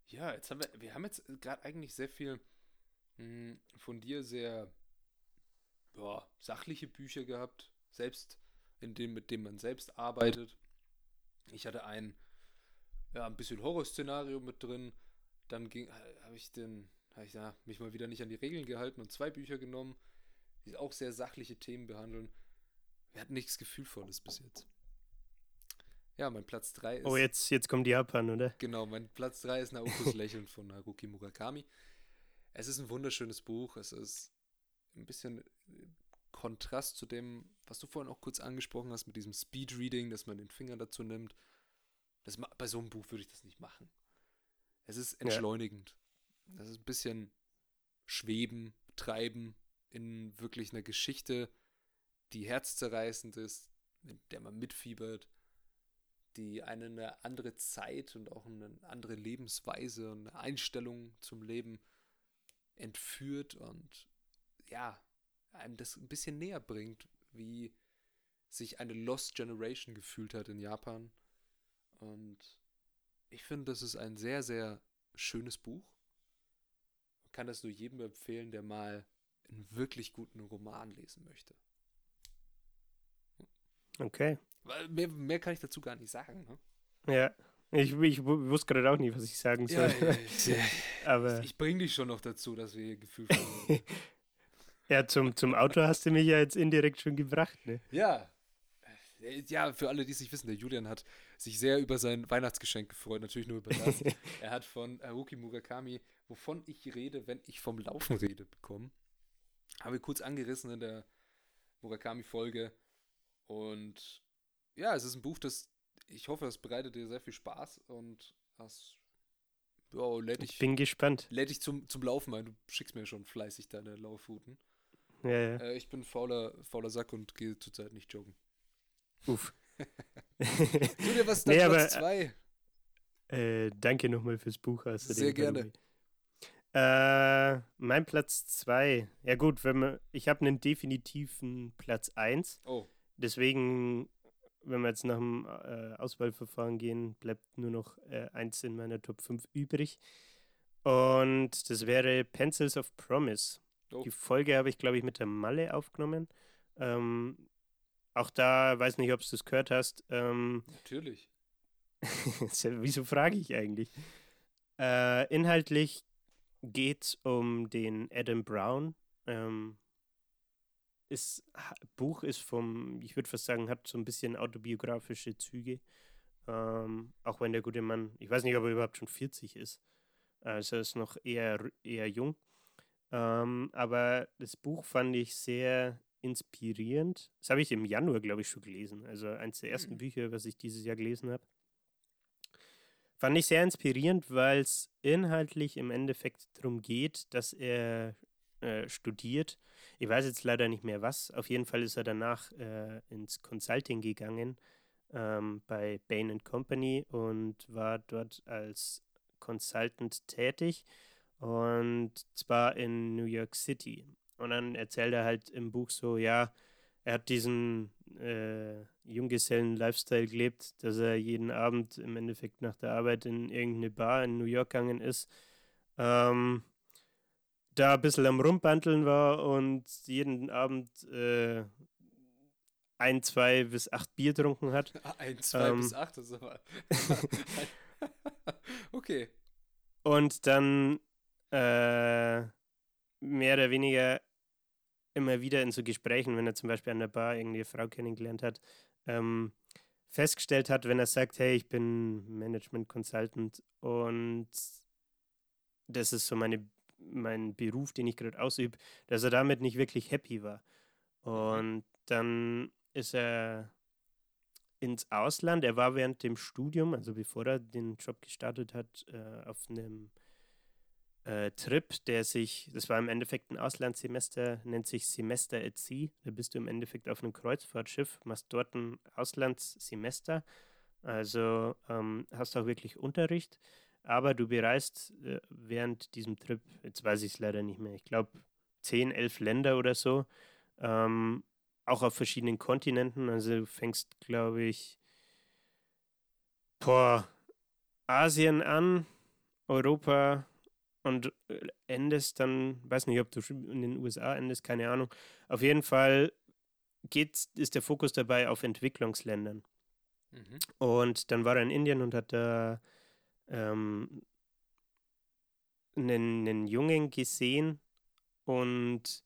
Ja, jetzt haben wir, wir haben jetzt gerade eigentlich sehr viel mh, hm, von dir sehr ja, sachliche Bücher gehabt, selbst in dem, mit dem man selbst arbeitet. Ich hatte ein, ja, ein bisschen Horrorszenario mit drin. Dann ging, habe ich den, habe ich da mich mal wieder nicht an die Regeln gehalten und zwei Bücher genommen, die auch sehr sachliche Themen behandeln. Wir hatten nichts Gefühlvolles bis jetzt. Ja, mein Platz 3 ist. Oh, jetzt, jetzt kommt Japan, oder? Genau, mein Platz 3 ist Naokos Lächeln von Haruki Murakami. Es ist ein wunderschönes Buch. Es ist ein bisschen Kontrast zu dem, was du vorhin auch kurz angesprochen hast, mit diesem Speedreading, dass man den Finger dazu nimmt. Das, bei so einem Buch würde ich das nicht machen. Es ist entschleunigend. Ja. Das ist ein bisschen schweben, treiben in wirklich einer Geschichte, die herzzerreißend ist, mit der man mitfiebert die eine andere Zeit und auch eine andere Lebensweise und eine Einstellung zum Leben entführt und ja, einem das ein bisschen näher bringt, wie sich eine Lost Generation gefühlt hat in Japan. Und ich finde, das ist ein sehr, sehr schönes Buch. Man kann das nur jedem empfehlen, der mal einen wirklich guten Roman lesen möchte. Okay. Mehr, mehr kann ich dazu gar nicht sagen. Ne? Ja. Ich, ich wusste gerade auch nicht, was ich sagen soll. Ja, ja, Aber ich bringe dich schon noch dazu, dass wir hier Gefühl haben. ja, zum, zum Auto hast du mich ja jetzt indirekt schon gebracht, ne? Ja. Ja, für alle, die es nicht wissen, der Julian hat sich sehr über sein Weihnachtsgeschenk gefreut, natürlich nur über das. er hat von Haruki Murakami, wovon ich rede, wenn ich vom Laufen rede, bekommen. Habe ich kurz angerissen in der Murakami-Folge. Und ja, es ist ein Buch, das ich hoffe, es bereitet dir sehr viel Spaß und das ja, lädt dich, ich bin gespannt. Lädt dich zum, zum Laufen ein. Du schickst mir schon fleißig deine Laufrouten. Ja, ja. Äh, ich bin fauler, fauler Sack und gehe zurzeit nicht joggen. Uff. tu dir was, nee, Platz 2. Äh, danke nochmal fürs Buch. Also Sehr gerne. Äh, mein Platz 2. Ja gut, wenn man, ich habe einen definitiven Platz 1. Oh. Deswegen wenn wir jetzt nach dem äh, Auswahlverfahren gehen, bleibt nur noch äh, eins in meiner Top 5 übrig. Und das wäre Pencils of Promise. Oh. Die Folge habe ich, glaube ich, mit der Malle aufgenommen. Ähm, auch da, weiß nicht, ob du das gehört hast. Ähm, Natürlich. wieso frage ich eigentlich? Äh, inhaltlich geht es um den Adam Brown. Ähm, ist, Buch ist vom, ich würde fast sagen, hat so ein bisschen autobiografische Züge. Ähm, auch wenn der gute Mann, ich weiß nicht, ob er überhaupt schon 40 ist. Also er ist noch eher, eher jung. Ähm, aber das Buch fand ich sehr inspirierend. Das habe ich im Januar, glaube ich, schon gelesen. Also eins der ersten Mhm. Bücher, was ich dieses Jahr gelesen habe. Fand ich sehr inspirierend, weil es inhaltlich im Endeffekt darum geht, dass er äh, studiert. Ich weiß jetzt leider nicht mehr was. Auf jeden Fall ist er danach äh, ins Consulting gegangen ähm, bei Bain Company und war dort als Consultant tätig und zwar in New York City. Und dann erzählt er halt im Buch so, ja, er hat diesen äh, Junggesellen-Lifestyle gelebt, dass er jeden Abend im Endeffekt nach der Arbeit in irgendeine Bar in New York gegangen ist, ähm, da ein bisschen am Rumbanteln war und jeden Abend äh, ein, zwei bis acht Bier getrunken hat. Ein, zwei Ähm. bis acht, das ist aber. okay. Und dann äh, mehr oder weniger immer wieder in so Gesprächen, wenn er zum Beispiel an der Bar irgendwie eine Frau kennengelernt hat, ähm, festgestellt hat, wenn er sagt, hey, ich bin Management Consultant und das ist so meine, mein Beruf, den ich gerade ausübe, dass er damit nicht wirklich happy war. Und dann ist er ins Ausland. Er war während dem Studium, also bevor er den Job gestartet hat, äh, auf einem äh, Trip, der sich, das war im Endeffekt ein Auslandssemester, nennt sich Semester at Sea. Da bist du im Endeffekt auf einem Kreuzfahrtschiff, machst dort ein Auslandssemester. Also ähm, hast auch wirklich Unterricht, aber du bereist äh, während diesem Trip, jetzt weiß ich es leider nicht mehr, ich glaube 10, 11 Länder oder so, ähm, auch auf verschiedenen Kontinenten. Also du fängst, glaube ich, vor Asien an, Europa und äh, endest dann, weiß nicht, ob du in den USA endest, keine Ahnung. Auf jeden Fall geht's, ist der Fokus dabei auf Entwicklungsländern. Mhm. Und dann war er in Indien und hat da ähm, einen, einen Jungen gesehen und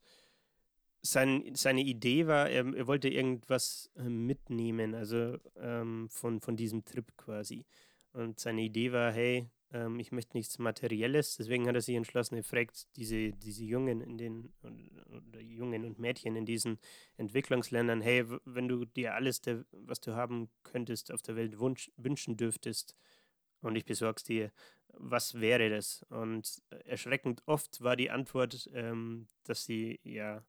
sein, seine Idee war, er, er wollte irgendwas äh, mitnehmen, also ähm, von, von diesem Trip quasi. Und seine Idee war, hey, ähm, ich möchte nichts Materielles, deswegen hat er sich entschlossen, er fragt diese, diese Jungen in den, oder Jungen und Mädchen in diesen Entwicklungsländern, hey, wenn du dir alles, der, was du haben könntest auf der Welt wünschen dürftest und ich besorg's dir, was wäre das? Und erschreckend oft war die Antwort, ähm, dass sie ja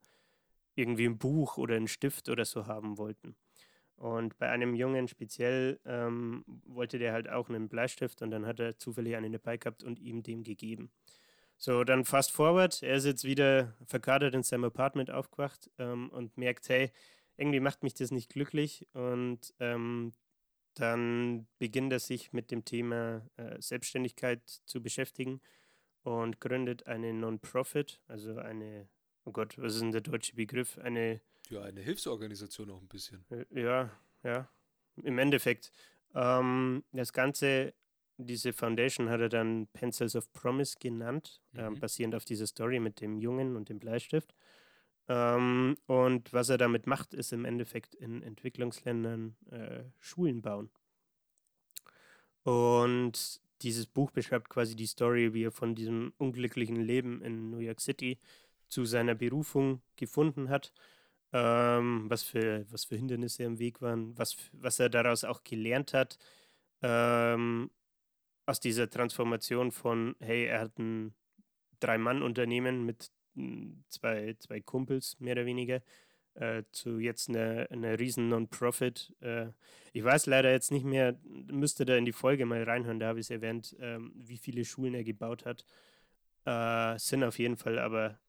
irgendwie ein Buch oder einen Stift oder so haben wollten. Und bei einem Jungen speziell ähm, wollte der halt auch einen Bleistift und dann hat er zufällig einen dabei gehabt und ihm dem gegeben. So, dann fast forward, er ist jetzt wieder verkadert in seinem Apartment aufgewacht ähm, und merkt, hey, irgendwie macht mich das nicht glücklich und ähm, dann beginnt er sich mit dem Thema äh, Selbstständigkeit zu beschäftigen und gründet eine Non-Profit, also eine, oh Gott, was ist denn der deutsche Begriff? Eine Ja, eine Hilfsorganisation auch ein bisschen. äh, Ja, ja, im Endeffekt. Ähm, das Ganze, diese Foundation hat er dann Pencils of Promise genannt, ähm, Mhm. basierend auf dieser Story mit dem Jungen und dem Bleistift. Ähm, und was er damit macht, ist im Endeffekt in Entwicklungsländern äh, Schulen bauen. Und dieses Buch beschreibt quasi die Story, wie er von diesem unglücklichen Leben in New York City zu seiner Berufung gefunden hat ähm, was, für, was für Hindernisse im Weg waren, was, was er daraus auch gelernt hat, ähm, aus dieser Transformation von, hey, er hat ein Drei-Mann-Unternehmen mit zwei, zwei Kumpels, mehr oder weniger, äh, zu jetzt einer eine riesen Non-Profit. Äh, ich weiß leider jetzt nicht mehr, müsste da in die Folge mal reinhören, da habe ich es erwähnt, ähm, wie viele Schulen er gebaut hat. Äh, sind auf jeden Fall aber,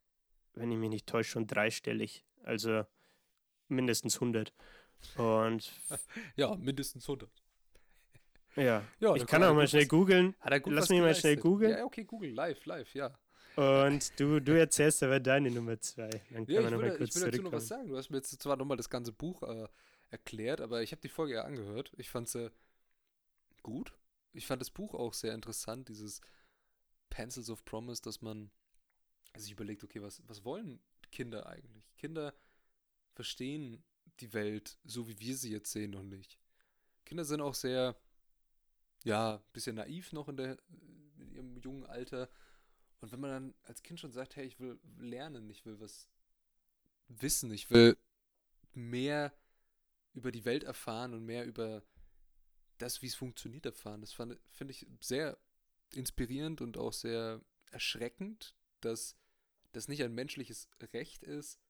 wenn ich mich nicht täusche, schon dreistellig. Also mindestens 100. Und Ja, mindestens 100. Ja, Ja, ich kann hat auch mal schnell googeln. Lass mich mal schnell googeln. Ja, okay, Google, live, live, ja. Und du, du erzählst aber deine Nummer zwei. Dann Ja, können ich wir nochmal ich kurz will dazu noch was sagen. Du hast mir jetzt zwar nochmal das ganze Buch äh, erklärt, aber ich habe die Folge ja angehört. Ich fand sie gut. Ich fand das Buch auch sehr interessant, dieses Pencils of Promise, dass man sich überlegt, okay, was, was wollen Kinder eigentlich? Kinder verstehen die Welt so, wie wir sie jetzt sehen, noch nicht. Kinder sind auch sehr, ja, ein bisschen naiv noch in, der, in ihrem jungen Alter. Und wenn man dann als Kind schon sagt, hey, ich will lernen, ich will was wissen, ich will mehr über die Welt erfahren und mehr über das, wie es funktioniert, erfahren. Das finde ich sehr inspirierend und auch sehr erschreckend, dass das nicht ein menschliches Recht ist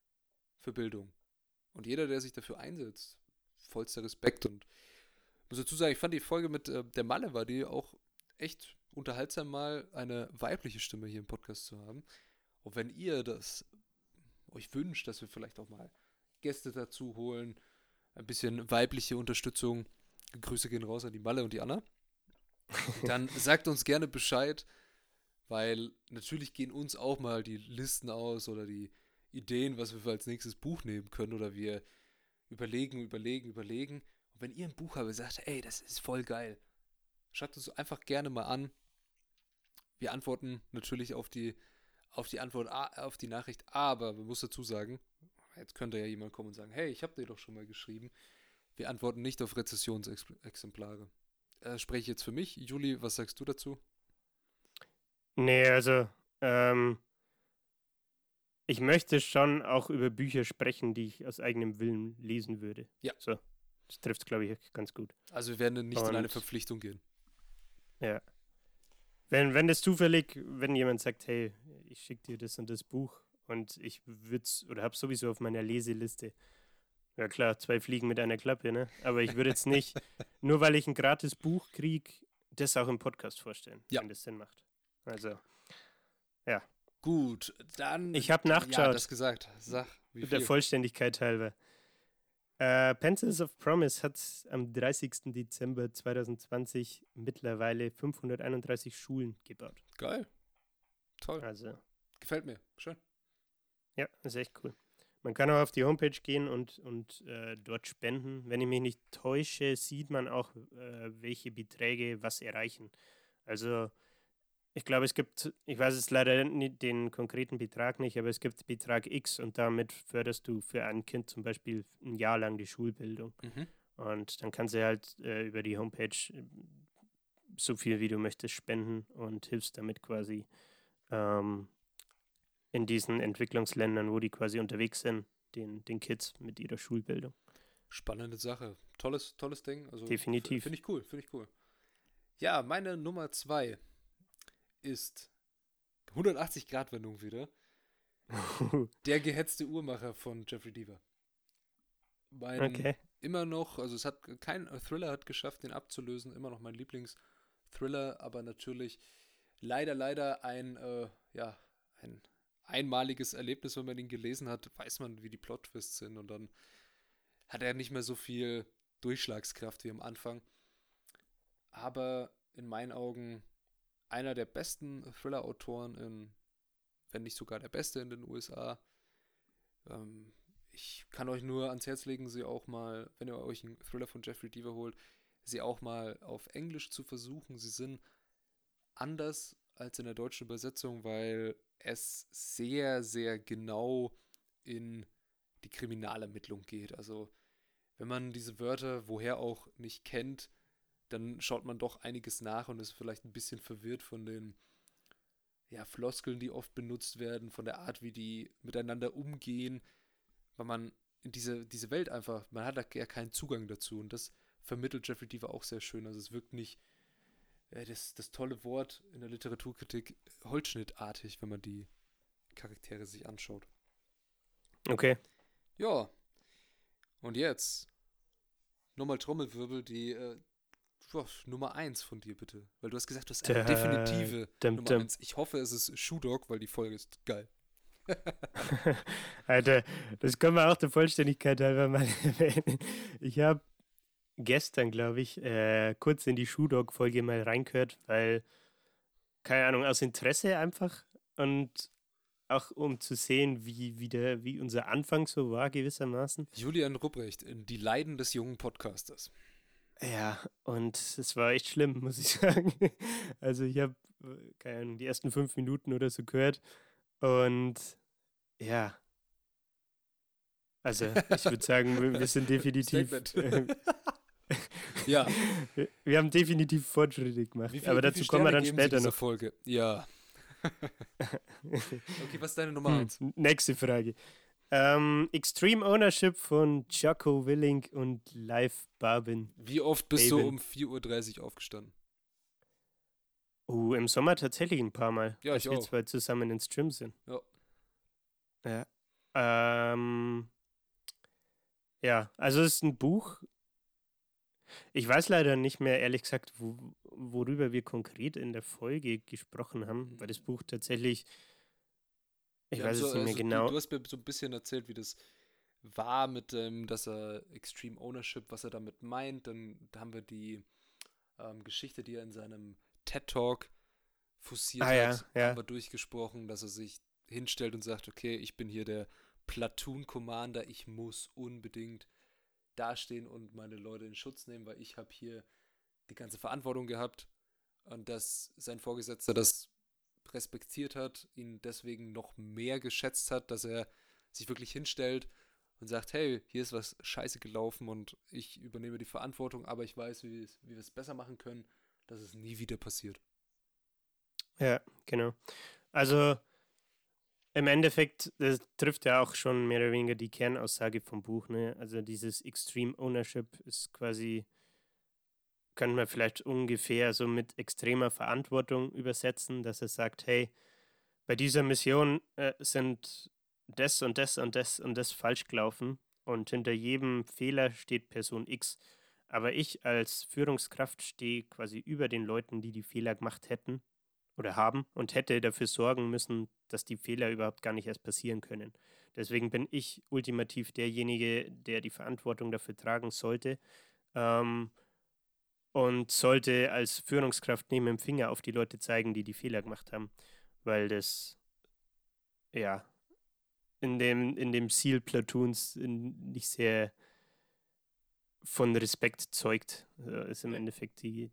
für Bildung. Und jeder, der sich dafür einsetzt, vollster Respekt. Und muss dazu sagen, ich fand die Folge mit äh, der Malle war die auch echt unterhaltsam, mal eine weibliche Stimme hier im Podcast zu haben. Und wenn ihr das euch wünscht, dass wir vielleicht auch mal Gäste dazu holen, ein bisschen weibliche Unterstützung, Grüße gehen raus an die Malle und die Anna, dann sagt uns gerne Bescheid, weil natürlich gehen uns auch mal die Listen aus oder die Ideen, was wir für als nächstes Buch nehmen können oder wir überlegen, überlegen, überlegen. Und wenn ihr ein Buch habt, und sagt, ey, das ist voll geil, schreibt uns einfach gerne mal an. Wir antworten natürlich auf die, auf die Antwort, auf die Nachricht, aber man muss dazu sagen, jetzt könnte ja jemand kommen und sagen, hey, ich habe dir doch schon mal geschrieben. Wir antworten nicht auf Rezessionsexemplare. Äh, spreche ich jetzt für mich. Juli, was sagst du dazu? Nee, also, ähm, ich möchte schon auch über Bücher sprechen, die ich aus eigenem Willen lesen würde. Ja. So, das trifft glaube ich, ganz gut. Also wir werden nicht in eine Und- Verpflichtung gehen. Ja. Wenn, wenn das zufällig, wenn jemand sagt, hey, ich schicke dir das und das Buch und ich würd's oder habe sowieso auf meiner Leseliste. Ja klar, zwei Fliegen mit einer Klappe, ne? Aber ich würde jetzt nicht, nur weil ich ein gratis Buch kriege, das auch im Podcast vorstellen, Ja. wenn das Sinn macht. Also, Gut, dann. Ich hab Ja, nachgeschaut. das gesagt. Sag, wie der viel? Vollständigkeit halber. Äh, Pencils of Promise hat am 30. Dezember 2020 mittlerweile 531 Schulen gebaut. Geil. Toll. Also, Gefällt mir. Schön. ja, ist echt cool. Man kann auch auf die Homepage gehen und, und äh, dort spenden. Wenn ich mich nicht täusche, sieht man auch, äh, welche Beträge was erreichen. Also, ich glaube, es gibt, ich weiß es leider nicht den konkreten Betrag nicht, aber es gibt Betrag X und damit förderst du für ein Kind zum Beispiel ein Jahr lang die Schulbildung. Mhm. Und dann kannst du halt äh, über die Homepage so viel wie du möchtest spenden und hilfst damit quasi ähm, in diesen Entwicklungsländern, wo die quasi unterwegs sind, den, den Kids mit ihrer Schulbildung. Spannende Sache. Tolles, tolles Ding. Also, Definitiv. Finde ich cool, finde ich cool. Ja, meine Nummer zwei ist 180-Grad-Wendung wieder. Der gehetzte Uhrmacher von Jeffrey Deaver. Mein okay. immer noch, also es hat kein Thriller hat geschafft, den abzulösen, immer noch mein Lieblingsthriller, aber natürlich leider, leider ein, äh, ja, ein einmaliges Erlebnis, wenn man ihn gelesen hat, weiß man, wie die Plot-Twists sind und dann hat er nicht mehr so viel Durchschlagskraft wie am Anfang. Aber in meinen Augen einer der besten Thriller-Autoren in, wenn nicht sogar der beste in den USA. Ähm, ich kann euch nur ans Herz legen, sie auch mal, wenn ihr euch einen Thriller von Jeffrey Deaver holt, sie auch mal auf Englisch zu versuchen. Sie sind anders als in der deutschen Übersetzung, weil es sehr, sehr genau in die Kriminalermittlung geht. Also wenn man diese Wörter woher auch nicht kennt, dann schaut man doch einiges nach und ist vielleicht ein bisschen verwirrt von den ja, Floskeln, die oft benutzt werden, von der Art, wie die miteinander umgehen, weil man in diese, diese Welt einfach, man hat da ja keinen Zugang dazu und das vermittelt Jeffrey Deaver auch sehr schön. Also es wirkt nicht äh, das, das tolle Wort in der Literaturkritik holzschnittartig, wenn man die Charaktere sich anschaut. Okay. Ja. Und jetzt nochmal Trommelwirbel, die äh, boah, Nummer 1 von dir bitte. Weil du hast gesagt, du hast eine Da, definitive dum, Nummer dum. 1. Ich hoffe, es ist Shoe Dog, weil die Folge ist geil. Alter, das können wir auch der Vollständigkeit halber mal erwähnen. Ich habe gestern, glaube ich, äh, kurz in die Shoe Dog-Folge mal reingehört, weil, keine Ahnung, aus Interesse einfach und auch um zu sehen, wie, wie, der, wie unser Anfang so war, gewissermaßen. Julian Rupprecht, die Leiden des jungen Podcasters. Ja, und es war echt schlimm, muss ich sagen. Also ich habe, keine Ahnung, die ersten fünf Minuten oder so gehört und ja. Also ich würde sagen, wir sind definitiv. Äh, ja. Wir haben definitiv Fortschritte gemacht. Viel, aber dazu kommen wir dann später noch. Folge? Ja. okay, was ist deine Nummer 1? Hm, nächste Frage. Ähm, Extreme Ownership von Jocko Willing und Live Barbin. Wie oft bist Babin. du um 4.30 Uhr aufgestanden? Oh, im Sommer tatsächlich ein paar Mal. Ja, ich wir zwei zusammen ins Gym sind. Ja. Ja. Ähm, ja, also es ist ein Buch. Ich weiß leider nicht mehr, ehrlich gesagt, wo, worüber wir konkret in der Folge gesprochen haben, weil das Buch tatsächlich, ich weiß so, es nicht mehr also genau. Du, du, hast mir so ein bisschen erzählt, wie das war mit dem, dass er Extreme Ownership, was er damit meint. Dann haben wir die ähm, Geschichte, die er in seinem TED Talk fusiert ah, hat, ja, ja. haben wir durchgesprochen, dass er sich hinstellt und sagt, okay, ich bin hier der Platoon Commander, ich muss unbedingt dastehen und meine Leute in Schutz nehmen, weil ich habe hier die ganze Verantwortung gehabt und dass sein Vorgesetzter das respektiert hat, ihn deswegen noch mehr geschätzt hat, dass er sich wirklich hinstellt und sagt, hey, hier ist was scheiße gelaufen und ich übernehme die Verantwortung, aber ich weiß, wie, wie wir es besser machen können, dass es nie wieder passiert. Ja, genau. Also im Endeffekt, das trifft ja auch schon mehr oder weniger die Kernaussage vom Buch. Ne? Also dieses Extreme Ownership ist quasi, könnte man vielleicht ungefähr so mit extremer Verantwortung übersetzen, dass er sagt, hey, bei dieser Mission äh, sind das und das und das und das falsch gelaufen und hinter jedem Fehler steht Person X. Aber ich als Führungskraft stehe quasi über den Leuten, die die Fehler gemacht hätten oder haben und hätte dafür sorgen müssen, dass die Fehler überhaupt gar nicht erst passieren können. Deswegen bin ich ultimativ derjenige, der die Verantwortung dafür tragen sollte ähm, und sollte als Führungskraft neben dem Finger auf die Leute zeigen, die die Fehler gemacht haben, weil das ja in dem in dem Seal Platoons nicht sehr von Respekt zeugt. Das ist im Endeffekt die,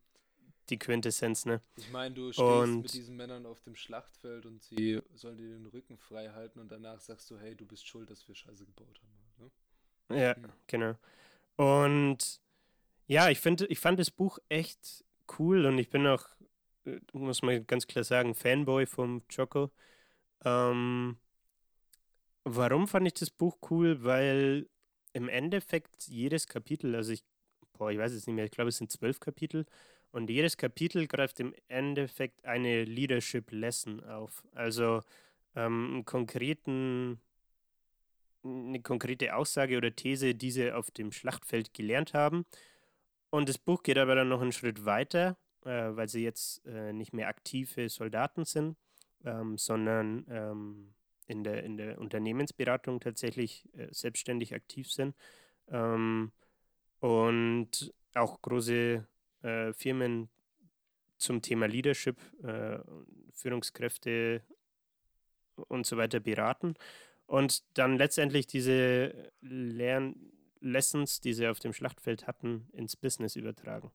die Quintessenz, ne? Ich meine, du stehst und mit diesen Männern auf dem Schlachtfeld und sie sollen dir den Rücken frei halten und danach sagst du, hey, du bist schuld, dass wir Scheiße gebaut haben. Ne? Ja, hm. genau. Und ja, ich finde, ich fand das Buch echt cool und ich bin auch, äh, muss man ganz klar sagen, Fanboy vom Choco. Ähm, warum fand ich das Buch cool? Weil im Endeffekt jedes Kapitel, also ich, boah, ich weiß es nicht mehr, ich glaube, es sind zwölf Kapitel und jedes Kapitel greift im Endeffekt eine Leadership Lesson auf. Also ähm, konkreten, eine konkrete Aussage oder These, die sie auf dem Schlachtfeld gelernt haben. Und das Buch geht aber dann noch einen Schritt weiter, äh, weil sie jetzt äh, nicht mehr aktive Soldaten sind, ähm, sondern ähm, in, der, in der Unternehmensberatung tatsächlich äh, selbstständig aktiv sind. Ähm, und auch große äh, Firmen zum Thema Leadership, äh, Führungskräfte und so weiter beraten und dann letztendlich diese Lern Lessons, die sie auf dem Schlachtfeld hatten, ins Business übertragen.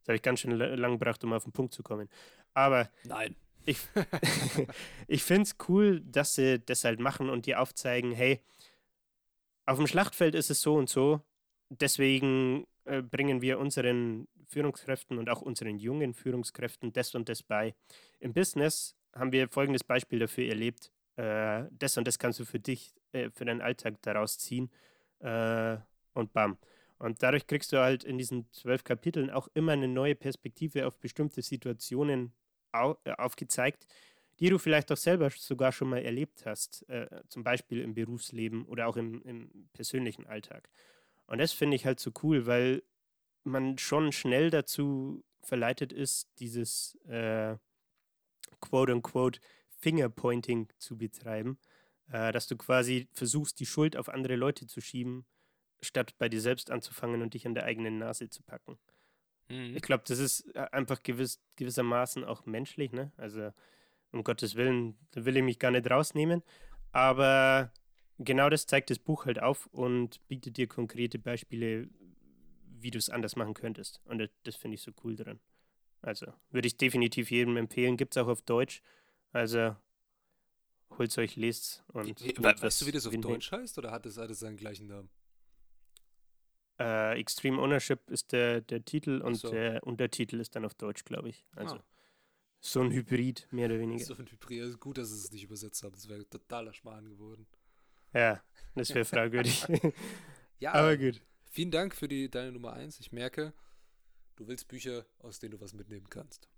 Das habe ich ganz schön lang gebracht, um auf den Punkt zu kommen. Aber nein. Ich, ich finde es cool, dass sie das halt machen und dir aufzeigen, hey, auf dem Schlachtfeld ist es so und so, deswegen äh, bringen wir unseren Führungskräften und auch unseren jungen Führungskräften das und das bei. Im Business haben wir folgendes Beispiel dafür erlebt. Äh, das und das kannst du für dich, äh, für deinen Alltag daraus ziehen. Und bam. Und dadurch kriegst du halt in diesen zwölf Kapiteln auch immer eine neue Perspektive auf bestimmte Situationen au äh, aufgezeigt, die du vielleicht auch selber sogar schon mal erlebt hast, äh, zum Beispiel im Berufsleben oder auch im, im persönlichen Alltag. Und das finde ich halt so cool, weil man schon schnell dazu verleitet ist, dieses äh, quote-unquote Fingerpointing zu betreiben, äh, dass du quasi versuchst, die Schuld auf andere Leute zu schieben, statt bei dir selbst anzufangen und dich an der eigenen Nase zu packen. Mhm. Ich glaube, das ist äh, einfach gewiss, gewissermaßen auch menschlich, ne? Also um Gottes Willen, da will ich mich gar nicht rausnehmen. Aber genau das zeigt das Buch halt auf und bietet dir konkrete Beispiele, wie du es anders machen könntest. Und das, das finde ich so cool dran. Also würde ich definitiv jedem empfehlen. Gibt es auch auf Deutsch. Also holt euch, lest und. We- was Weißt du, wie das auf. Deutsch heißt oder hat es alles seinen gleichen Namen? Äh, Extreme Ownership ist der, der Titel und so. der Untertitel ist dann auf Deutsch, glaube ich. Also Ah. so ein Hybrid, mehr oder weniger. So ein Hybrid. ist Gut, dass sie es nicht übersetzt haben. Das wäre totaler Schmarrn geworden. Ja, das wäre fragwürdig. Ja, Aber gut. vielen Dank für die, deine Nummer 1. Ich merke, du willst Bücher, aus denen du was mitnehmen kannst.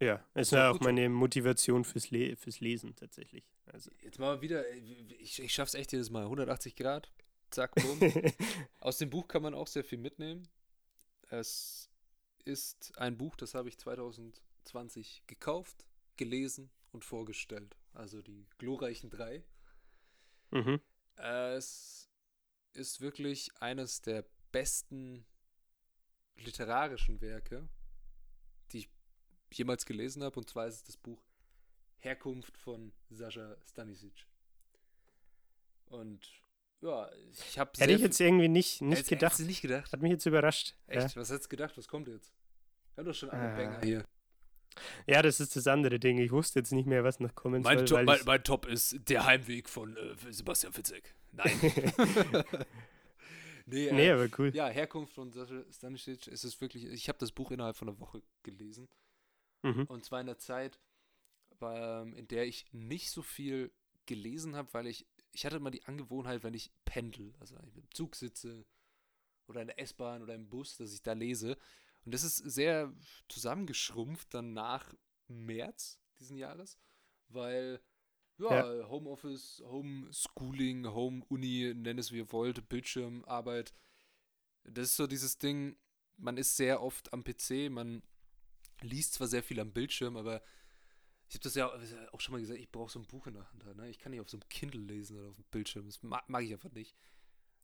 Ja, Ja, ja auch gut. meine Motivation fürs, Le fürs Lesen tatsächlich. Also. Jetzt mal wieder, äh, ich, ich schaff's echt jedes Mal. 180 Grad, zack, bumm. Aus dem Buch kann man auch sehr viel mitnehmen. Es ist ein Buch, das habe ich 2020 gekauft, gelesen und vorgestellt. Also die glorreichen drei. mhm. Es ist wirklich eines der besten literarischen Werke, die ich jemals gelesen habe. Und zwar ist es das Buch Herkunft von Sascha Stanisic. Und ja, ich habe Hätte ich jetzt irgendwie nicht, nicht gedacht. Hättest du nicht gedacht? Hat mich jetzt überrascht. Ja. Echt? Was hättest du gedacht? Was kommt jetzt? Haben doch schon einen Ah. Banger hier. ja, das ist das andere Ding. Ich wusste jetzt nicht mehr, was noch kommen soll. weil ich- Top ist der Heimweg von äh, Sebastian Fitzek. Nein. nee, äh, nee, aber cool. Ja, Herkunft von Sascha Stanisic ist es wirklich. Ich habe das Buch innerhalb von einer Woche gelesen. Mhm. Und zwar in einer Zeit, ähm, in der ich nicht so viel gelesen habe, weil ich. Ich hatte immer die Angewohnheit, wenn ich pendel, also wenn ich im Zug sitze oder in der S-Bahn oder im Bus, dass ich da lese. Und das ist sehr zusammengeschrumpft dann nach März diesen Jahres, weil ja, Homeoffice, Homeschooling, Home-Uni, nenn es wie ihr wollt, Bildschirmarbeit. Das ist so dieses Ding, man ist sehr oft am PC, man liest zwar sehr viel am Bildschirm, aber ich habe das ja auch schon mal gesagt, ich brauche so ein Buch in der Hand. Ne? Ich kann nicht auf so einem Kindle lesen oder auf dem Bildschirm. Das mag, mag ich einfach nicht.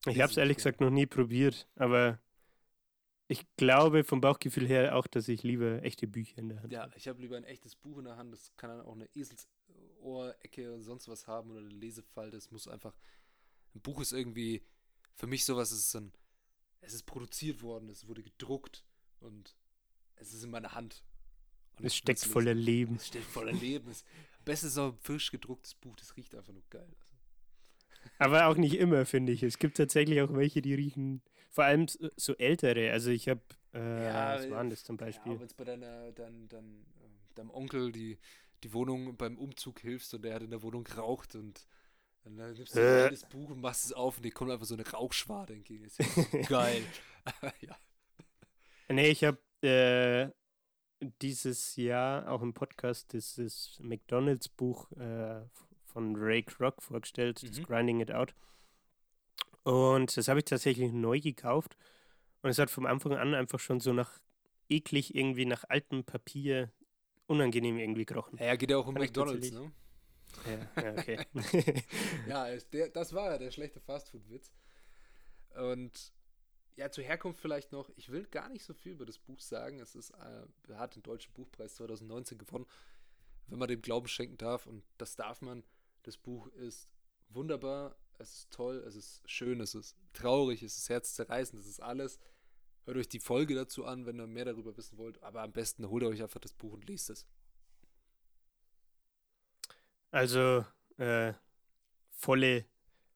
Ich lese habe es ich ehrlich gern. gesagt noch nie probiert, aber ich glaube vom Bauchgefühl her auch, dass ich lieber echte Bücher in der Hand Ja, habe. ich habe lieber ein echtes Buch in der Hand. Das kann dann auch eine Eselsohrecke und sonst was haben oder eine Lesefalte. Es muss einfach. Ein Buch ist irgendwie für mich sowas. Es ist ein. Es ist produziert worden. Es wurde gedruckt und es ist in meiner Hand. Und Es steckt voller. Leben. Es steckt voller Leben. Es, ist auch ein frisch gedrucktes Buch. Das riecht einfach nur geil. Also, Aber auch nicht immer, finde ich. Es gibt tatsächlich auch welche, die riechen, vor allem so- so ältere. Also ich habe, äh, Ja, was waren das zum Ja, Beispiel? wenn es bei deiner, dein, dein, äh, deinem Onkel die, die Wohnung beim Umzug hilfst und der hat in der Wohnung geraucht und dann äh, nimmst du Äh. ein altes Buch und machst es auf und dir kommt einfach so eine Rauchschwade entgegen. Das ist ja geil. ja. Nee, ich habe äh, dieses Jahr auch im Podcast dieses McDonalds-Buch äh, von Ray Kroc vorgestellt, das Mhm. Grinding It Out. Und das habe ich tatsächlich neu gekauft. Und es hat vom Anfang an einfach schon so nach eklig irgendwie nach altem Papier unangenehm irgendwie gerochen. ja, geht ja auch um Kann McDonalds, ne? Ja, ja okay. Ja, der, das war ja der schlechte Fastfood-Witz. Und ja, zur Herkunft vielleicht noch. Ich will gar nicht so viel über das Buch sagen. Es ist, äh, hat den Deutschen Buchpreis 2019 gewonnen, wenn man dem Glauben schenken darf. Und das darf man. Das Buch ist wunderbar. Es ist toll. Es ist schön. Es ist traurig. Es ist herzzerreißend. Es ist alles. Hört euch die Folge dazu an, wenn ihr mehr darüber wissen wollt. Aber am besten holt ihr euch einfach das Buch und liest es. Also äh, volle,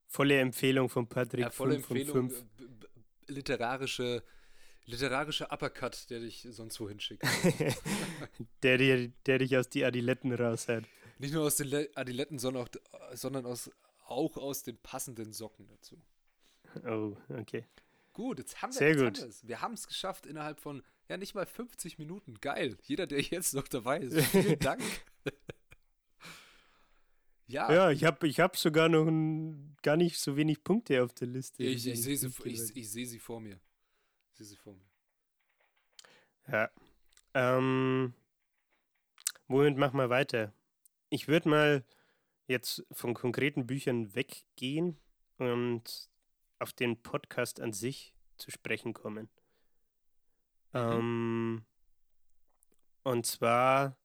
volle Empfehlung von Patrick. Ja, volle fünf von Empfehlung. fünf. Literarische, literarische Uppercut, der dich sonst wohin schickt. der, dir, der dich aus die Adiletten raushaut. Nicht nur aus den Le Adiletten, sondern auch, sondern aus, auch aus den passenden Socken dazu. Oh, okay. Gut, jetzt haben wir Sehr gut. haben. Wir haben es geschafft innerhalb von, ja, nicht mal 50 Minuten. Geil. Jeder, der jetzt noch dabei ist. Vielen Dank. Ja, Ja, ich habe ich hab sogar noch ein, gar nicht so wenig Punkte auf der Liste. ich, ich sehe sie, ich, ich sehe sie vor mir. Ich sehe sie vor mir. Ja. Ähm, womit machen wir weiter? Ich würde mal jetzt von konkreten Büchern weggehen und auf den Podcast an sich zu sprechen kommen. Mhm. Ähm, und zwar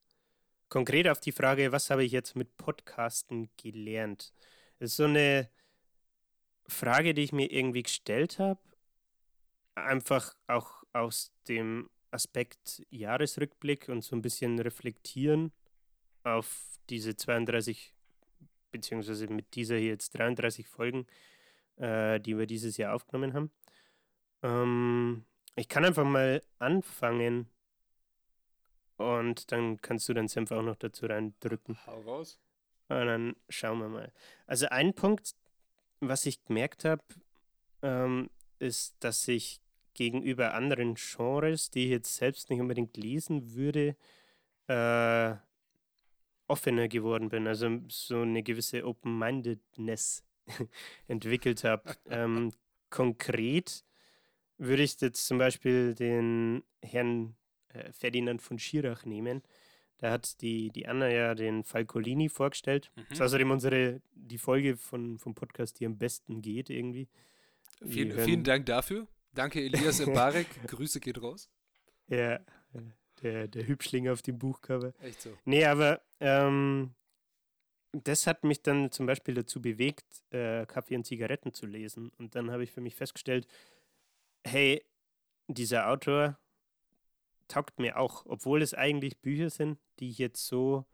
konkret auf die Frage, was habe ich jetzt mit Podcasten gelernt? Das ist so eine Frage, die ich mir irgendwie gestellt habe. Einfach auch aus dem Aspekt Jahresrückblick und so ein bisschen reflektieren auf diese 32, beziehungsweise mit dieser hier jetzt 33 Folgen, äh, die wir dieses Jahr aufgenommen haben. Ähm, ich kann einfach mal anfangen und dann kannst du deinen Senf auch noch dazu reindrücken. Hau raus. Und dann schauen wir mal. Also ein Punkt, was ich gemerkt habe, ähm, ist, dass ich gegenüber anderen Genres, die ich jetzt selbst nicht unbedingt lesen würde, äh, offener geworden bin. Also so eine gewisse Open-Mindedness entwickelt habe. ähm, konkret würde ich jetzt zum Beispiel den Herrn äh, Ferdinand von Schirach nehmen. Da hat die, die Anna ja den Falcolini vorgestellt. Mhm. Das ist außerdem unsere, die Folge von, vom Podcast, die am besten geht irgendwie. Vielen, vielen Dank dafür. Danke, Elias Mbarek. Grüße geht raus. Ja, äh, der, der Hübschling auf dem Buchcover. Echt so. Nee, aber ähm, das hat mich dann zum Beispiel dazu bewegt, äh, Kaffee und Zigaretten zu lesen. Und dann habe ich für mich festgestellt, hey, dieser Autor taugt mir auch, obwohl es eigentlich Bücher sind, die ich jetzt so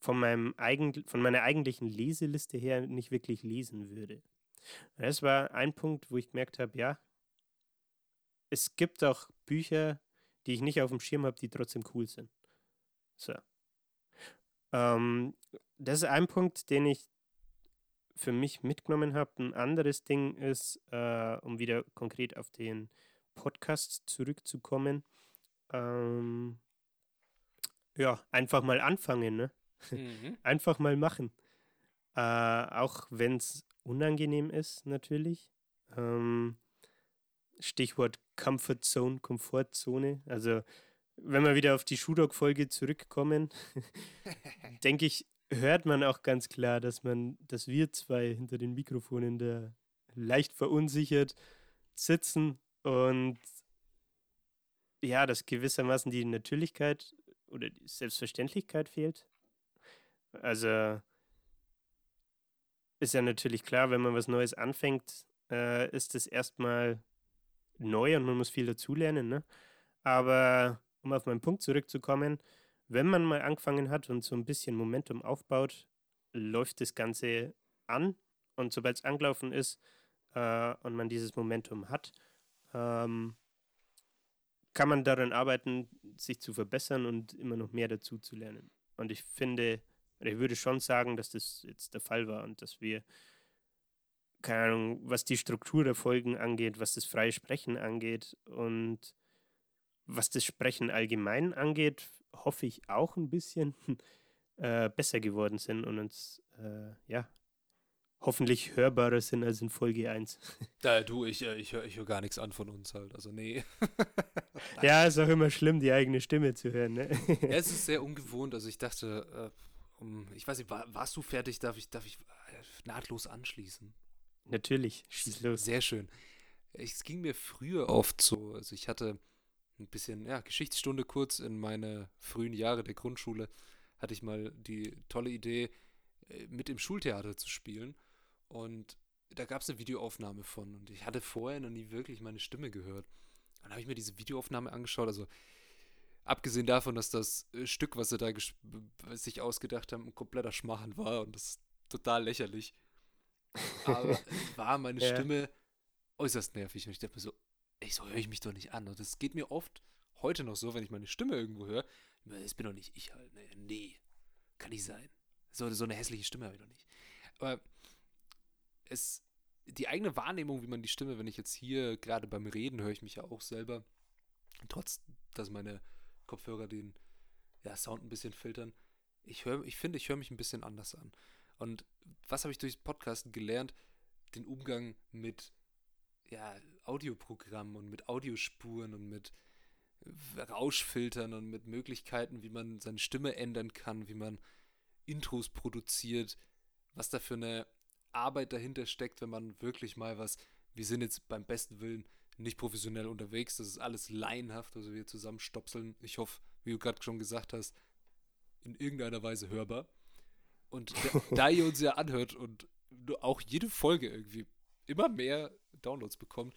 von, meinem eigen, von meiner eigentlichen Leseliste her nicht wirklich lesen würde. Das war ein Punkt, wo ich gemerkt habe, ja, es gibt auch Bücher, die ich nicht auf dem Schirm habe, die trotzdem cool sind. So. Ähm, das ist ein Punkt, den ich für mich mitgenommen habe. Ein anderes Ding ist, äh, um wieder konkret auf den Podcast zurückzukommen, ähm, ja, einfach mal anfangen, ne? Mhm. Einfach mal machen. Äh, auch wenn es unangenehm ist, natürlich. Ähm, Stichwort Comfort Zone, Komfortzone. Also, wenn wir wieder auf die Shudok-Folge zurückkommen, denke ich, hört man auch ganz klar, dass man, dass wir zwei hinter den Mikrofonen da leicht verunsichert sitzen und ja, dass gewissermaßen die Natürlichkeit oder die Selbstverständlichkeit fehlt. Also ist ja natürlich klar, wenn man was Neues anfängt, äh, ist es erstmal neu und man muss viel dazulernen. Ne? Aber um auf meinen Punkt zurückzukommen, wenn man mal angefangen hat und so ein bisschen Momentum aufbaut, läuft das Ganze an und sobald es angelaufen ist äh, und man dieses Momentum hat, ähm, kann man daran arbeiten, sich zu verbessern und immer noch mehr dazu zu lernen. Und ich finde, ich würde schon sagen, dass das jetzt der Fall war und dass wir, keine Ahnung, was die Struktur der Folgen angeht, was das freie Sprechen angeht und was das Sprechen allgemein angeht, hoffe ich auch ein bisschen äh, besser geworden sind und uns, äh, ja, hoffentlich hörbarer sind als in Folge 1. Da, du, ich, äh, ich höre ich hör gar nichts an von uns halt. Also, nee. ja, ist auch immer schlimm, die eigene Stimme zu hören. Ne? Ja, es ist sehr ungewohnt. Also, ich dachte, äh, um, ich weiß nicht, war, warst du fertig? Darf ich, darf ich äh, nahtlos anschließen? Natürlich, schieß los. Sehr schön. Es ging mir früher oft so. Also, ich hatte ein bisschen, ja, Geschichtsstunde kurz in meine frühen Jahre der Grundschule. Hatte ich mal die tolle Idee, äh, mit im Schultheater zu spielen. Und da gab es eine Videoaufnahme von. Und ich hatte vorher noch nie wirklich meine Stimme gehört. Dann habe ich mir diese Videoaufnahme angeschaut. Also, abgesehen davon, dass das äh, Stück, was sie da sich ausgedacht haben, ein kompletter Schmarrn war. Und das ist total lächerlich. Aber war meine Ja. Stimme äußerst nervig. Und ich dachte mir so, ey, so höre ich mich doch nicht an. Und das geht mir oft heute noch so, wenn ich meine Stimme irgendwo höre. Das bin doch nicht ich halt. Nee, nee kann nicht sein. So, so eine hässliche Stimme habe ich doch nicht. Aber es, die eigene Wahrnehmung, wie man die Stimme, wenn ich jetzt hier gerade beim Reden höre ich mich ja auch selber, trotz, dass meine Kopfhörer den ja, Sound ein bisschen filtern. Ich höre, ich finde, ich höre mich ein bisschen anders an. Und was habe ich durch Podcasten gelernt? Den Umgang mit ja, Audioprogrammen und mit Audiospuren und mit Rauschfiltern und mit Möglichkeiten, wie man seine Stimme ändern kann, wie man Intros produziert, was da für eine Arbeit dahinter steckt, wenn man wirklich mal was wir sind jetzt beim besten Willen nicht professionell unterwegs. Das ist alles laienhaft, also wir zusammenstopseln. Ich hoffe, wie du gerade schon gesagt hast, in irgendeiner Weise hörbar. Und da, da ihr uns ja anhört und auch jede Folge irgendwie immer mehr Downloads bekommt,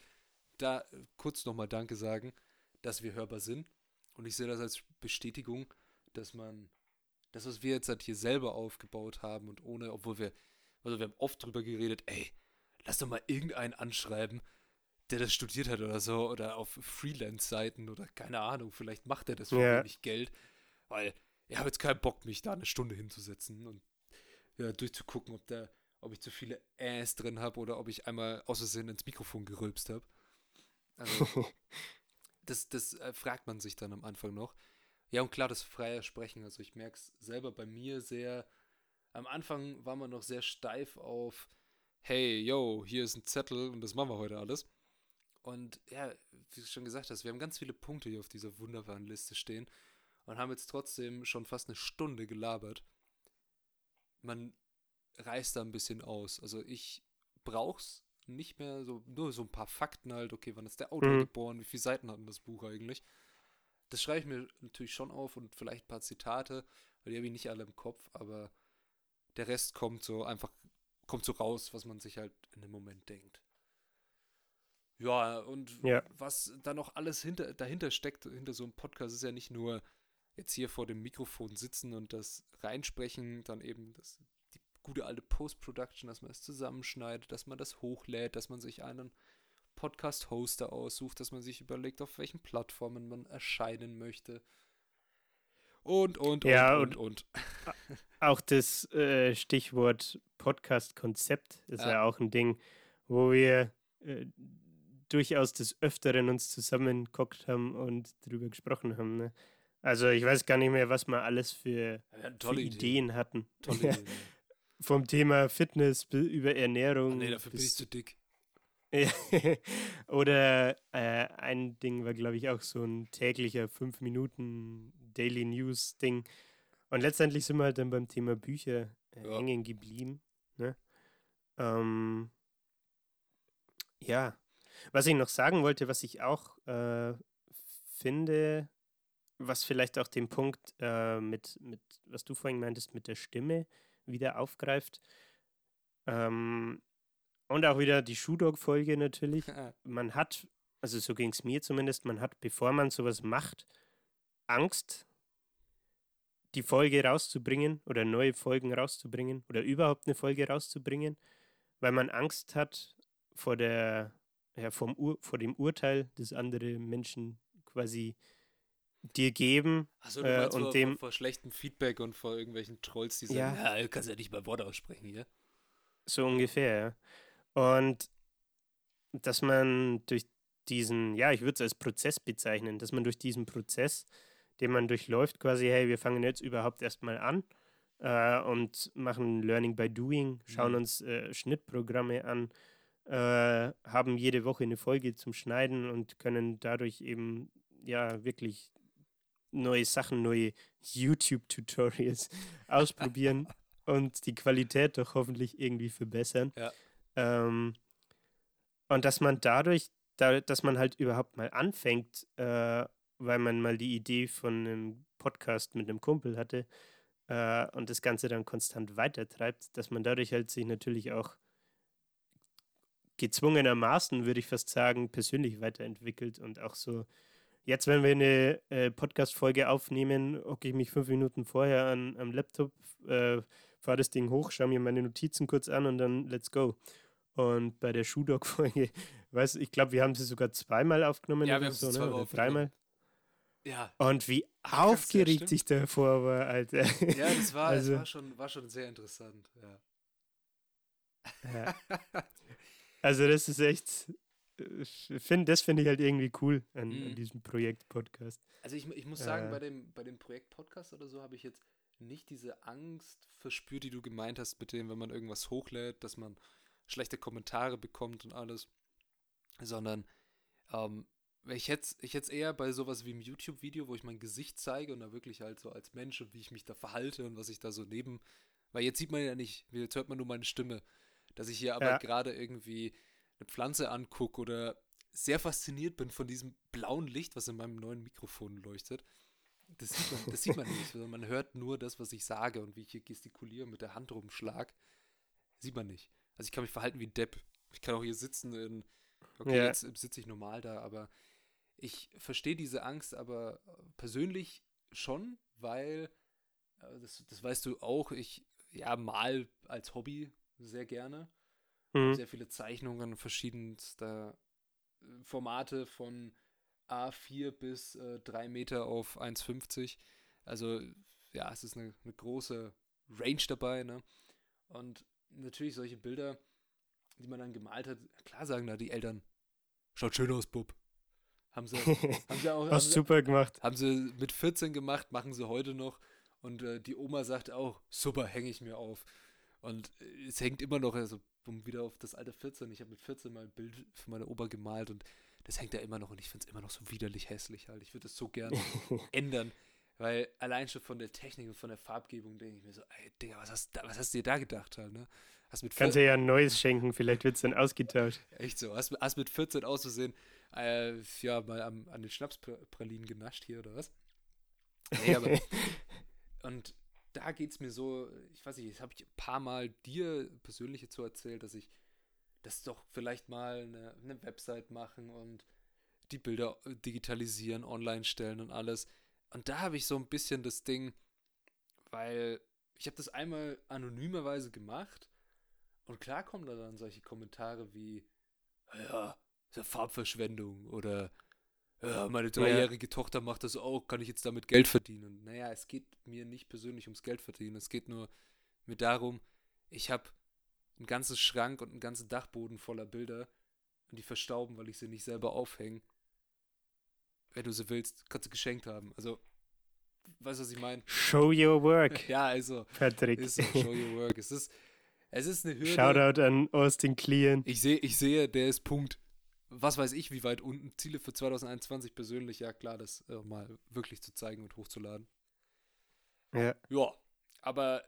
da kurz nochmal Danke sagen, dass wir hörbar sind. Und ich sehe das als Bestätigung, dass man das, was wir jetzt halt hier selber aufgebaut haben und ohne, obwohl wir, also wir haben oft drüber geredet, ey, lass doch mal irgendeinen anschreiben, der das studiert hat oder so, oder auf Freelance-Seiten oder keine Ahnung, vielleicht macht er das für ja. wenig Geld, weil ich habe jetzt keinen Bock, mich da eine Stunde hinzusetzen und ja, durchzugucken, ob der, ob ich zu viele Äs drin habe oder ob ich einmal aus Versehen ins Mikrofon gerülpst habe. Also, das, das äh, fragt man sich dann am Anfang noch. Ja, und klar, das freie Sprechen. Also ich merke es selber bei mir sehr. Am Anfang war man noch sehr steif auf, hey, yo, hier ist ein Zettel und das machen wir heute alles. Und ja, wie du schon gesagt hast, wir haben ganz viele Punkte hier auf dieser wunderbaren Liste stehen und haben jetzt trotzdem schon fast eine Stunde gelabert. Man reißt da ein bisschen aus. Also ich brauch's nicht mehr so, nur so ein paar Fakten halt, okay, wann ist der Autor mhm. geboren, wie viele Seiten hat denn das Buch eigentlich? Das schreibe ich mir natürlich schon auf und vielleicht ein paar Zitate, weil die habe ich nicht alle im Kopf, aber der Rest kommt so einfach, kommt so raus, was man sich halt in dem Moment denkt. Ja, und ja. was da noch alles hinter, dahinter steckt, hinter so einem Podcast, ist ja nicht nur jetzt hier vor dem Mikrofon sitzen und das reinsprechen, dann eben das, die gute alte Post-Production, dass man es zusammenschneidet, dass man das hochlädt, dass man sich einen Podcast-Hoster aussucht, dass man sich überlegt, auf welchen Plattformen man erscheinen möchte. Und, und, ja, und, und, und. Auch das äh, Stichwort Podcast-Konzept ist ja. ja. auch ein Ding, wo wir äh, durchaus des Öfteren uns zusammengeguckt haben und darüber gesprochen haben. Ne? Also ich weiß gar nicht mehr, was wir alles für, ja, für Ideen hatten. Vom Thema Fitness über Ernährung. Oh, nee, dafür bin ich zu dick. Oder äh, ein Ding war, glaube ich, auch so ein täglicher 5 Minuten Daily News Ding. Und letztendlich sind wir halt dann beim Thema Bücher äh, ja. hängen geblieben. Ne? Ähm, ja. Was ich noch sagen wollte, was ich auch äh, finde, was vielleicht auch den Punkt äh, mit, mit, was du vorhin meintest, mit der Stimme wieder aufgreift. Ähm, und auch wieder die Shoe-Dog-Folge natürlich. man hat, also so ging es mir zumindest, man hat, bevor man sowas macht, Angst, die Folge rauszubringen oder neue Folgen rauszubringen oder überhaupt eine Folge rauszubringen, weil man Angst hat vor der, ja, vom Ur, vor dem Urteil, das andere Menschen quasi dir geben. Achso, du meinst äh, und vor, dem, vor, vor, schlechtem Feedback und vor irgendwelchen Trolls, die sagen, ja, du kannst ja nicht mal Worte aussprechen hier. So ungefähr, ja. Und dass man durch diesen, ja, ich würde es als Prozess bezeichnen, dass man durch diesen Prozess, den man durchläuft, quasi, hey, wir fangen jetzt überhaupt erstmal an äh, und machen Learning by Doing, schauen mhm. uns äh, Schnittprogramme an, äh, haben jede Woche eine Folge zum Schneiden und können dadurch eben ja wirklich neue Sachen, neue YouTube-Tutorials ausprobieren und die Qualität doch hoffentlich irgendwie verbessern. Ja. Ähm, und dass man dadurch, da, dass man halt überhaupt mal anfängt, äh, weil man mal die Idee von einem Podcast mit einem Kumpel hatte äh, und das Ganze dann konstant weitertreibt, dass man dadurch halt sich natürlich auch gezwungenermaßen, würde ich fast sagen, persönlich weiterentwickelt und auch so. Jetzt, wenn wir eine äh, Podcast-Folge aufnehmen, hocke ich mich fünf Minuten vorher an, am Laptop, äh, fahre das Ding hoch, schaue mir meine Notizen kurz an und dann let's go. Und bei der Shoe Dog-Folge, weiß ich glaube, wir haben sie sogar zweimal aufgenommen. Ja, wir haben so, ne? oder dreimal. Ja. Und wie aufgeregt ja, sich davor war, Alter. Ja, das war, also, das war, schon, war schon sehr interessant, ja. ja. Also, das ist echt. Find, das finde ich halt irgendwie cool an, mhm. an diesem Projekt-Podcast. Also ich, ich muss sagen, äh, bei dem, bei dem Projekt-Podcast oder so habe ich jetzt nicht diese Angst verspürt, die du gemeint hast, mit dem, wenn man irgendwas hochlädt, dass man schlechte Kommentare bekommt und alles, sondern ähm, ich hätte ich es eher bei sowas wie einem YouTube-Video, wo ich mein Gesicht zeige und da wirklich halt so als Mensch und wie ich mich da verhalte und was ich da so neben, weil jetzt sieht man ja nicht, jetzt hört man nur meine Stimme, dass ich hier aber ja. gerade irgendwie eine Pflanze angucke oder sehr fasziniert bin von diesem blauen Licht, was in meinem neuen Mikrofon leuchtet. Das sieht man, das sieht man nicht, sondern man hört nur das, was ich sage und wie ich hier gestikuliere mit der Hand rumschlag. Sieht man nicht. Also ich kann mich verhalten wie ein Depp. Ich kann auch hier sitzen in, okay, ja. jetzt sitze ich normal da, aber ich verstehe diese Angst aber persönlich schon, weil, äh, das, das weißt du auch, ich ja mal als Hobby sehr gerne. Mhm. Sehr viele Zeichnungen verschiedenster äh, Formate von A4 bis äh, 3 Meter auf 1,50. Also ja, es ist eine, eine große Range dabei. Ne? Und natürlich solche Bilder, die man dann gemalt hat, klar sagen da die Eltern, schaut schön aus, Bub. Haben sie, haben sie auch. Hast super gemacht. Haben sie mit 14 gemacht, machen sie heute noch. Und äh, die Oma sagt auch, super, hänge ich mir auf. Und äh, es hängt immer noch, also um wieder auf das alte 14, ich habe mit 14 mal ein Bild für meine Oma gemalt und das hängt da immer noch und ich finde es immer noch so widerlich hässlich halt. Ich würde das so gerne ändern, weil allein schon von der Technik und von der Farbgebung denke ich mir so, ey, Digga, was hast, was hast du dir da gedacht halt, ne? Hast mit Kannst du ja ein neues schenken, vielleicht wird es dann ausgetauscht. Echt so, hast, hast mit 14 auszusehen, äh, ja, mal am, an den Schnapspralinen genascht hier oder was? Nee, aber. und da geht es mir so, ich weiß nicht, das habe ich ein paar Mal dir persönlich zu erzählt, dass ich das doch vielleicht mal eine, eine Website machen und die Bilder digitalisieren, online stellen und alles. Und da habe ich so ein bisschen das Ding, weil ich habe das einmal anonymerweise gemacht und klar kommen da dann solche Kommentare wie, ja, ist ja Farbverschwendung oder ja, meine dreijährige ja. Tochter macht das auch, kann ich jetzt damit Geld verdienen? Naja, es geht mir nicht persönlich ums Geld verdienen, es geht nur mir darum, ich habe ein ganzes Schrank und einen ganzen Dachboden voller Bilder und die verstauben, weil ich sie nicht selber aufhänge. Wenn du sie willst, kannst du geschenkt haben. Also, weißt du, was ich meine? Show your work. ja, also. Patrick. Ist so, show your work. Es ist, es ist eine Hürde. Shoutout an Austin Kleon. Ich sehe, ich sehe, der ist Punkt. Was weiß ich, wie weit unten. Ziele für 2021 persönlich, ja klar, das äh, mal wirklich zu zeigen und hochzuladen. Ja. Ja, aber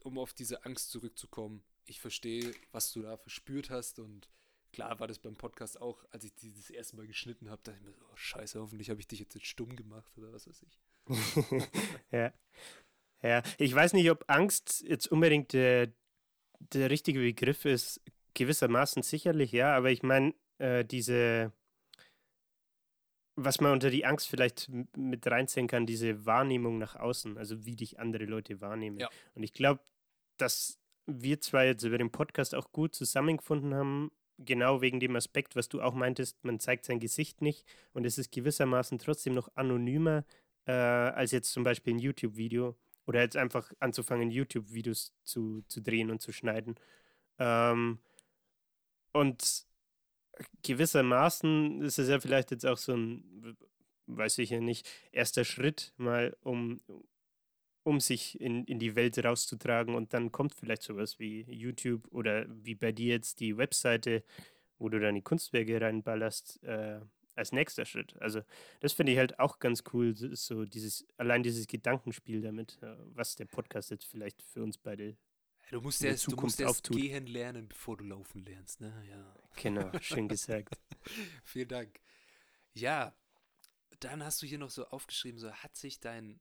um auf diese Angst zurückzukommen, ich verstehe, was du da verspürt hast und klar war das beim Podcast auch, als ich dieses erste Mal geschnitten habe, dachte ich mir so, oh, scheiße, hoffentlich habe ich dich jetzt, jetzt stumm gemacht oder was weiß ich. ja. Ja, ich weiß nicht, ob Angst jetzt unbedingt der, der richtige Begriff ist. Gewissermaßen sicherlich, ja, aber ich meine, äh, diese, was man unter die Angst vielleicht mit reinzählen kann, diese Wahrnehmung nach außen, also wie dich andere Leute wahrnehmen. Ja. Und ich glaube, dass wir zwei jetzt über den Podcast auch gut zusammengefunden haben, genau wegen dem Aspekt, was du auch meintest, man zeigt sein Gesicht nicht und es ist gewissermaßen trotzdem noch anonymer äh, als jetzt zum Beispiel ein YouTube-Video oder jetzt einfach anzufangen, YouTube-Videos zu, zu drehen und zu schneiden. Ähm, und gewissermaßen ist es ja vielleicht jetzt auch so ein, weiß ich ja nicht, erster Schritt mal, um, um sich in, in die Welt rauszutragen und dann kommt vielleicht sowas wie YouTube oder wie bei dir jetzt die Webseite, wo du deine Kunstwerke reinballerst, äh, als nächster Schritt. Also das finde ich halt auch ganz cool, so dieses, allein dieses Gedankenspiel damit, äh, was der Podcast jetzt vielleicht für uns beide Du musst erst, du musst erst gehen lernen, bevor du laufen lernst, ne? Ja. Genau, schön gesagt. Vielen Dank. Ja, dann hast du hier noch so aufgeschrieben, so hat sich dein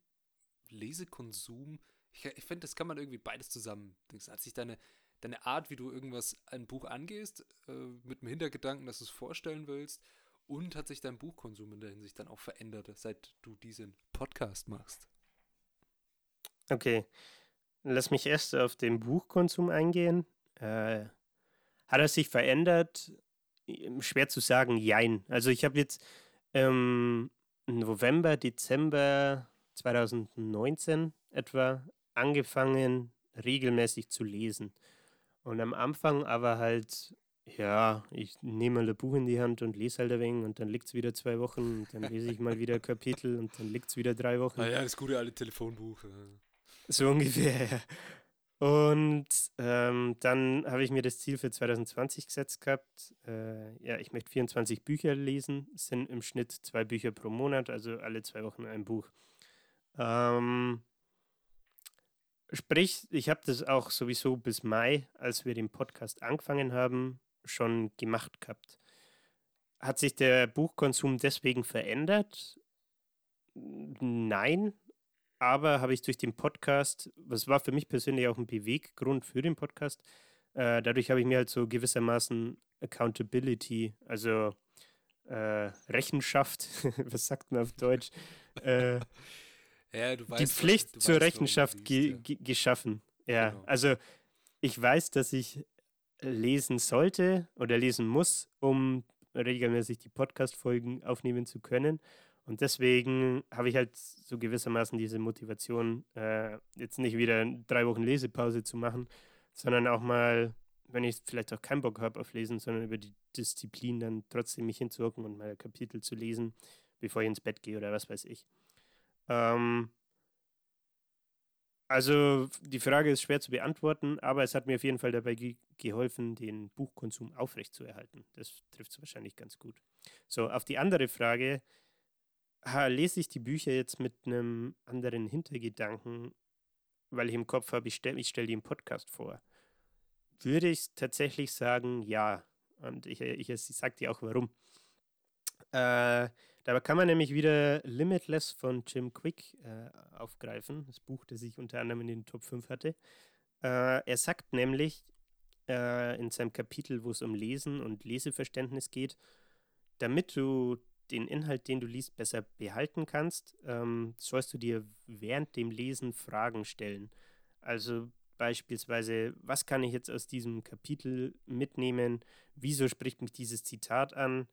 Lesekonsum, ich, ich finde, das kann man irgendwie beides zusammen. Hat sich deine, deine Art, wie du irgendwas, ein Buch angehst, äh, mit dem Hintergedanken, dass du es vorstellen willst, und hat sich dein Buchkonsum in der Hinsicht dann auch verändert, seit du diesen Podcast machst? Okay. Lass mich erst auf den Buchkonsum eingehen. Äh, hat er sich verändert? Schwer zu sagen, jein. Also ich habe jetzt ähm, November, Dezember 2019 etwa angefangen, regelmäßig zu lesen. Und am Anfang aber halt, ja, ich nehme mal ein Buch in die Hand und lese halt ein wenig und dann liegt es wieder zwei Wochen und dann lese ich mal wieder ein Kapitel und dann liegt es wieder drei Wochen. Ah ja, das gute alte Telefonbuch. So ungefähr. Und ähm, dann habe ich mir das Ziel für 2020 gesetzt gehabt. Äh, ja, ich möchte 24 Bücher lesen. Es sind im Schnitt zwei Bücher pro Monat, also alle zwei Wochen ein Buch. Ähm, sprich, ich habe das auch sowieso bis Mai, als wir den Podcast angefangen haben, schon gemacht gehabt. Hat sich der Buchkonsum deswegen verändert? Nein, aber habe ich durch den Podcast, was war für mich persönlich auch ein Beweggrund für den Podcast, äh, dadurch habe ich mir halt so gewissermaßen Accountability, also äh, Rechenschaft, was sagt man auf Deutsch? äh, ja, weißt, die Pflicht zur weißt, Rechenschaft ge ja. geschaffen. Ja, genau. also ich weiß, dass ich lesen sollte oder lesen muss, um regelmäßig die Podcast-Folgen aufnehmen zu können. Und deswegen habe ich halt so gewissermaßen diese Motivation, äh, jetzt nicht wieder drei Wochen Lesepause zu machen, sondern auch mal, wenn ich vielleicht auch keinen Bock habe auf Lesen, sondern über die Disziplin dann trotzdem mich hinzuhocken und mal Kapitel zu lesen, bevor ich ins Bett gehe oder was weiß ich. Ähm, also die Frage ist schwer zu beantworten, aber es hat mir auf jeden Fall dabei ge geholfen, den Buchkonsum aufrechtzuerhalten. Das trifft es wahrscheinlich ganz gut. So, auf die andere Frage, lese ich die Bücher jetzt mit einem anderen Hintergedanken, weil ich im Kopf habe, ich stelle stell die im Podcast vor. Würde ich tatsächlich sagen, ja. Und ich, ich, ich sage dir auch warum. Äh, Dabei kann man nämlich wieder Limitless von Jim Quick äh, aufgreifen, das Buch, das ich unter anderem in den Top 5 hatte. Äh, er sagt nämlich äh, in seinem Kapitel, wo es um Lesen und Leseverständnis geht, damit du den Inhalt, den du liest, besser behalten kannst, ähm, sollst du dir während dem Lesen Fragen stellen. Also beispielsweise, was kann ich jetzt aus diesem Kapitel mitnehmen? Wieso spricht mich dieses Zitat an?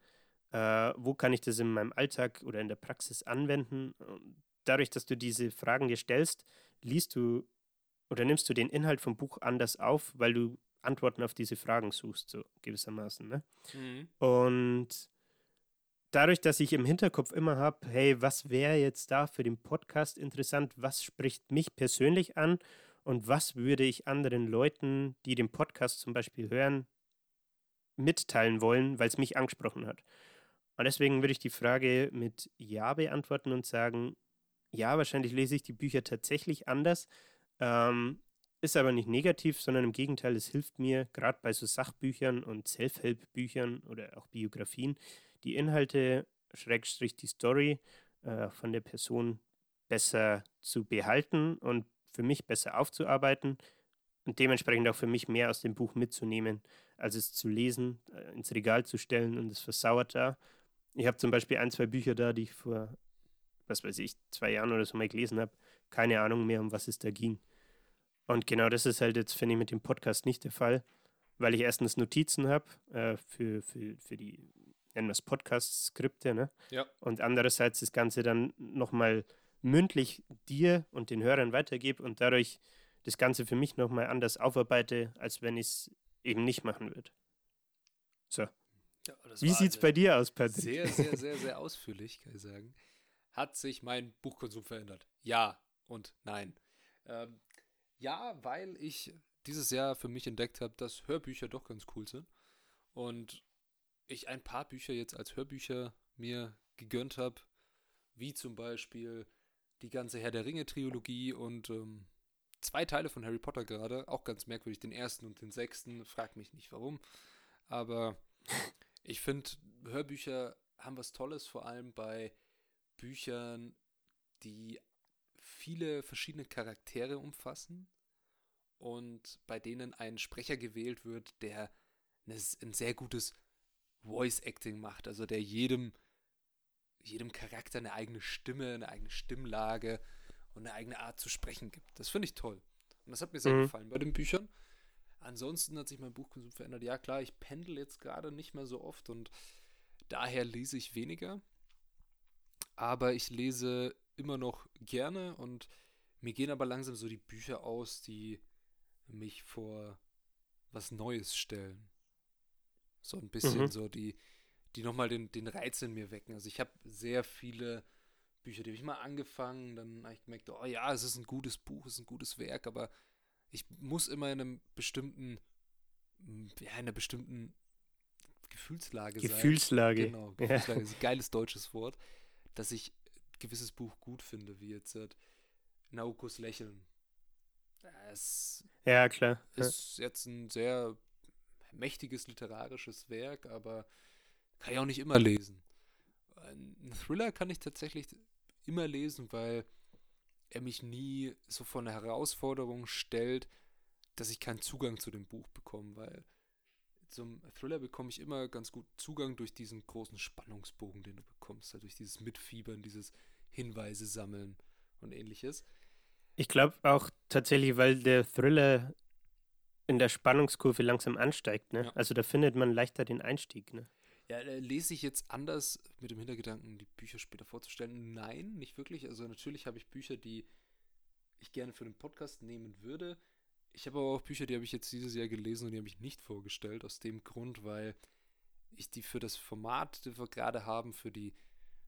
Äh, wo kann ich das in meinem Alltag oder in der Praxis anwenden? Dadurch, dass du diese Fragen dir stellst, liest du oder nimmst du den Inhalt vom Buch anders auf, weil du Antworten auf diese Fragen suchst, so gewissermaßen. Ne? Mhm. Und dadurch, dass ich im Hinterkopf immer habe, hey, was wäre jetzt da für den Podcast interessant? Was spricht mich persönlich an? Und was würde ich anderen Leuten, die den Podcast zum Beispiel hören, mitteilen wollen, weil es mich angesprochen hat? Und deswegen würde ich die Frage mit Ja beantworten und sagen, ja, wahrscheinlich lese ich die Bücher tatsächlich anders. Ähm, ist aber nicht negativ, sondern im Gegenteil, es hilft mir, gerade bei so Sachbüchern und Self-Help-Büchern oder auch Biografien, die Inhalte, Schrägstrich die Story äh, von der Person besser zu behalten und für mich besser aufzuarbeiten und dementsprechend auch für mich mehr aus dem Buch mitzunehmen, als es zu lesen, äh, ins Regal zu stellen und es versauert da ich habe zum Beispiel ein, zwei Bücher da, die ich vor, was weiß ich, zwei Jahren oder so mal gelesen habe. Keine Ahnung mehr, um was es da ging. Und genau das ist halt jetzt, finde ich, mit dem Podcast nicht der Fall, weil ich erstens Notizen habe äh, für, für, für die, nennen wir es Podcast-Skripte, ne? Ja. Und andererseits das Ganze dann nochmal mündlich dir und den Hörern weitergebe und dadurch das Ganze für mich nochmal anders aufarbeite, als wenn ich es eben nicht machen würde. So, ja, Wie sieht es bei dir aus, Patrick? Sehr, sehr, sehr, sehr ausführlich, kann ich sagen. Hat sich mein Buchkonsum verändert? Ja und nein. Ähm, ja, weil ich dieses Jahr für mich entdeckt habe, dass Hörbücher doch ganz cool sind. Und ich ein paar Bücher jetzt als Hörbücher mir gegönnt habe, wie zum Beispiel die ganze Herr der Ringe-Trilogie und ähm, zwei Teile von Harry Potter gerade. Auch ganz merkwürdig, den ersten und den sechsten. Frag mich nicht warum. Aber ich finde, Hörbücher haben was Tolles, vor allem bei Büchern, die viele verschiedene Charaktere umfassen und bei denen ein Sprecher gewählt wird, der ein sehr gutes Voice Acting macht, also der jedem, jedem Charakter eine eigene Stimme, eine eigene Stimmlage und eine eigene Art zu sprechen gibt. Das finde ich toll. Und das hat mir sehr mhm. gefallen bei den Büchern. Ansonsten hat sich mein Buchkonsum verändert. Ja, klar, ich pendel jetzt gerade nicht mehr so oft und daher lese ich weniger. Aber ich lese immer noch gerne und mir gehen aber langsam so die Bücher aus, die mich vor was Neues stellen. So ein bisschen mhm. so, die, die nochmal den, den Reiz in mir wecken. Also ich habe sehr viele Bücher, die habe ich mal angefangen, dann habe ich gemerkt, oh ja, es ist ein gutes Buch, es ist ein gutes Werk, aber ich muss immer in einem bestimmten, ja, in einer bestimmten Gefühlslage, Gefühlslage. sein. Genau, Gefühlslage. Ja. ist ein geiles deutsches Wort, dass ich ein gewisses Buch gut finde, wie jetzt äh, Naukos Lächeln. Es ja, klar. Ist ja. jetzt ein sehr mächtiges literarisches Werk, aber kann ich auch nicht immer lesen. Ein Thriller kann ich tatsächlich immer lesen, weil er mich nie so vor eine Herausforderung stellt, dass ich keinen Zugang zu dem Buch bekomme, weil zum Thriller bekomme ich immer ganz gut Zugang durch diesen großen Spannungsbogen, den du bekommst, halt durch dieses Mitfiebern, dieses Hinweise sammeln und ähnliches. Ich glaube auch tatsächlich, weil der Thriller in der Spannungskurve langsam ansteigt. Ne? Ja. Also da findet man leichter den Einstieg. Ne? Ja, lese ich jetzt anders mit dem Hintergedanken, die Bücher später vorzustellen? Nein, nicht wirklich. Also natürlich habe ich Bücher, die ich gerne für den Podcast nehmen würde. Ich habe aber auch Bücher, die habe ich jetzt dieses Jahr gelesen und die habe ich nicht vorgestellt. Aus dem Grund, weil ich die für das Format, das wir gerade haben, für die,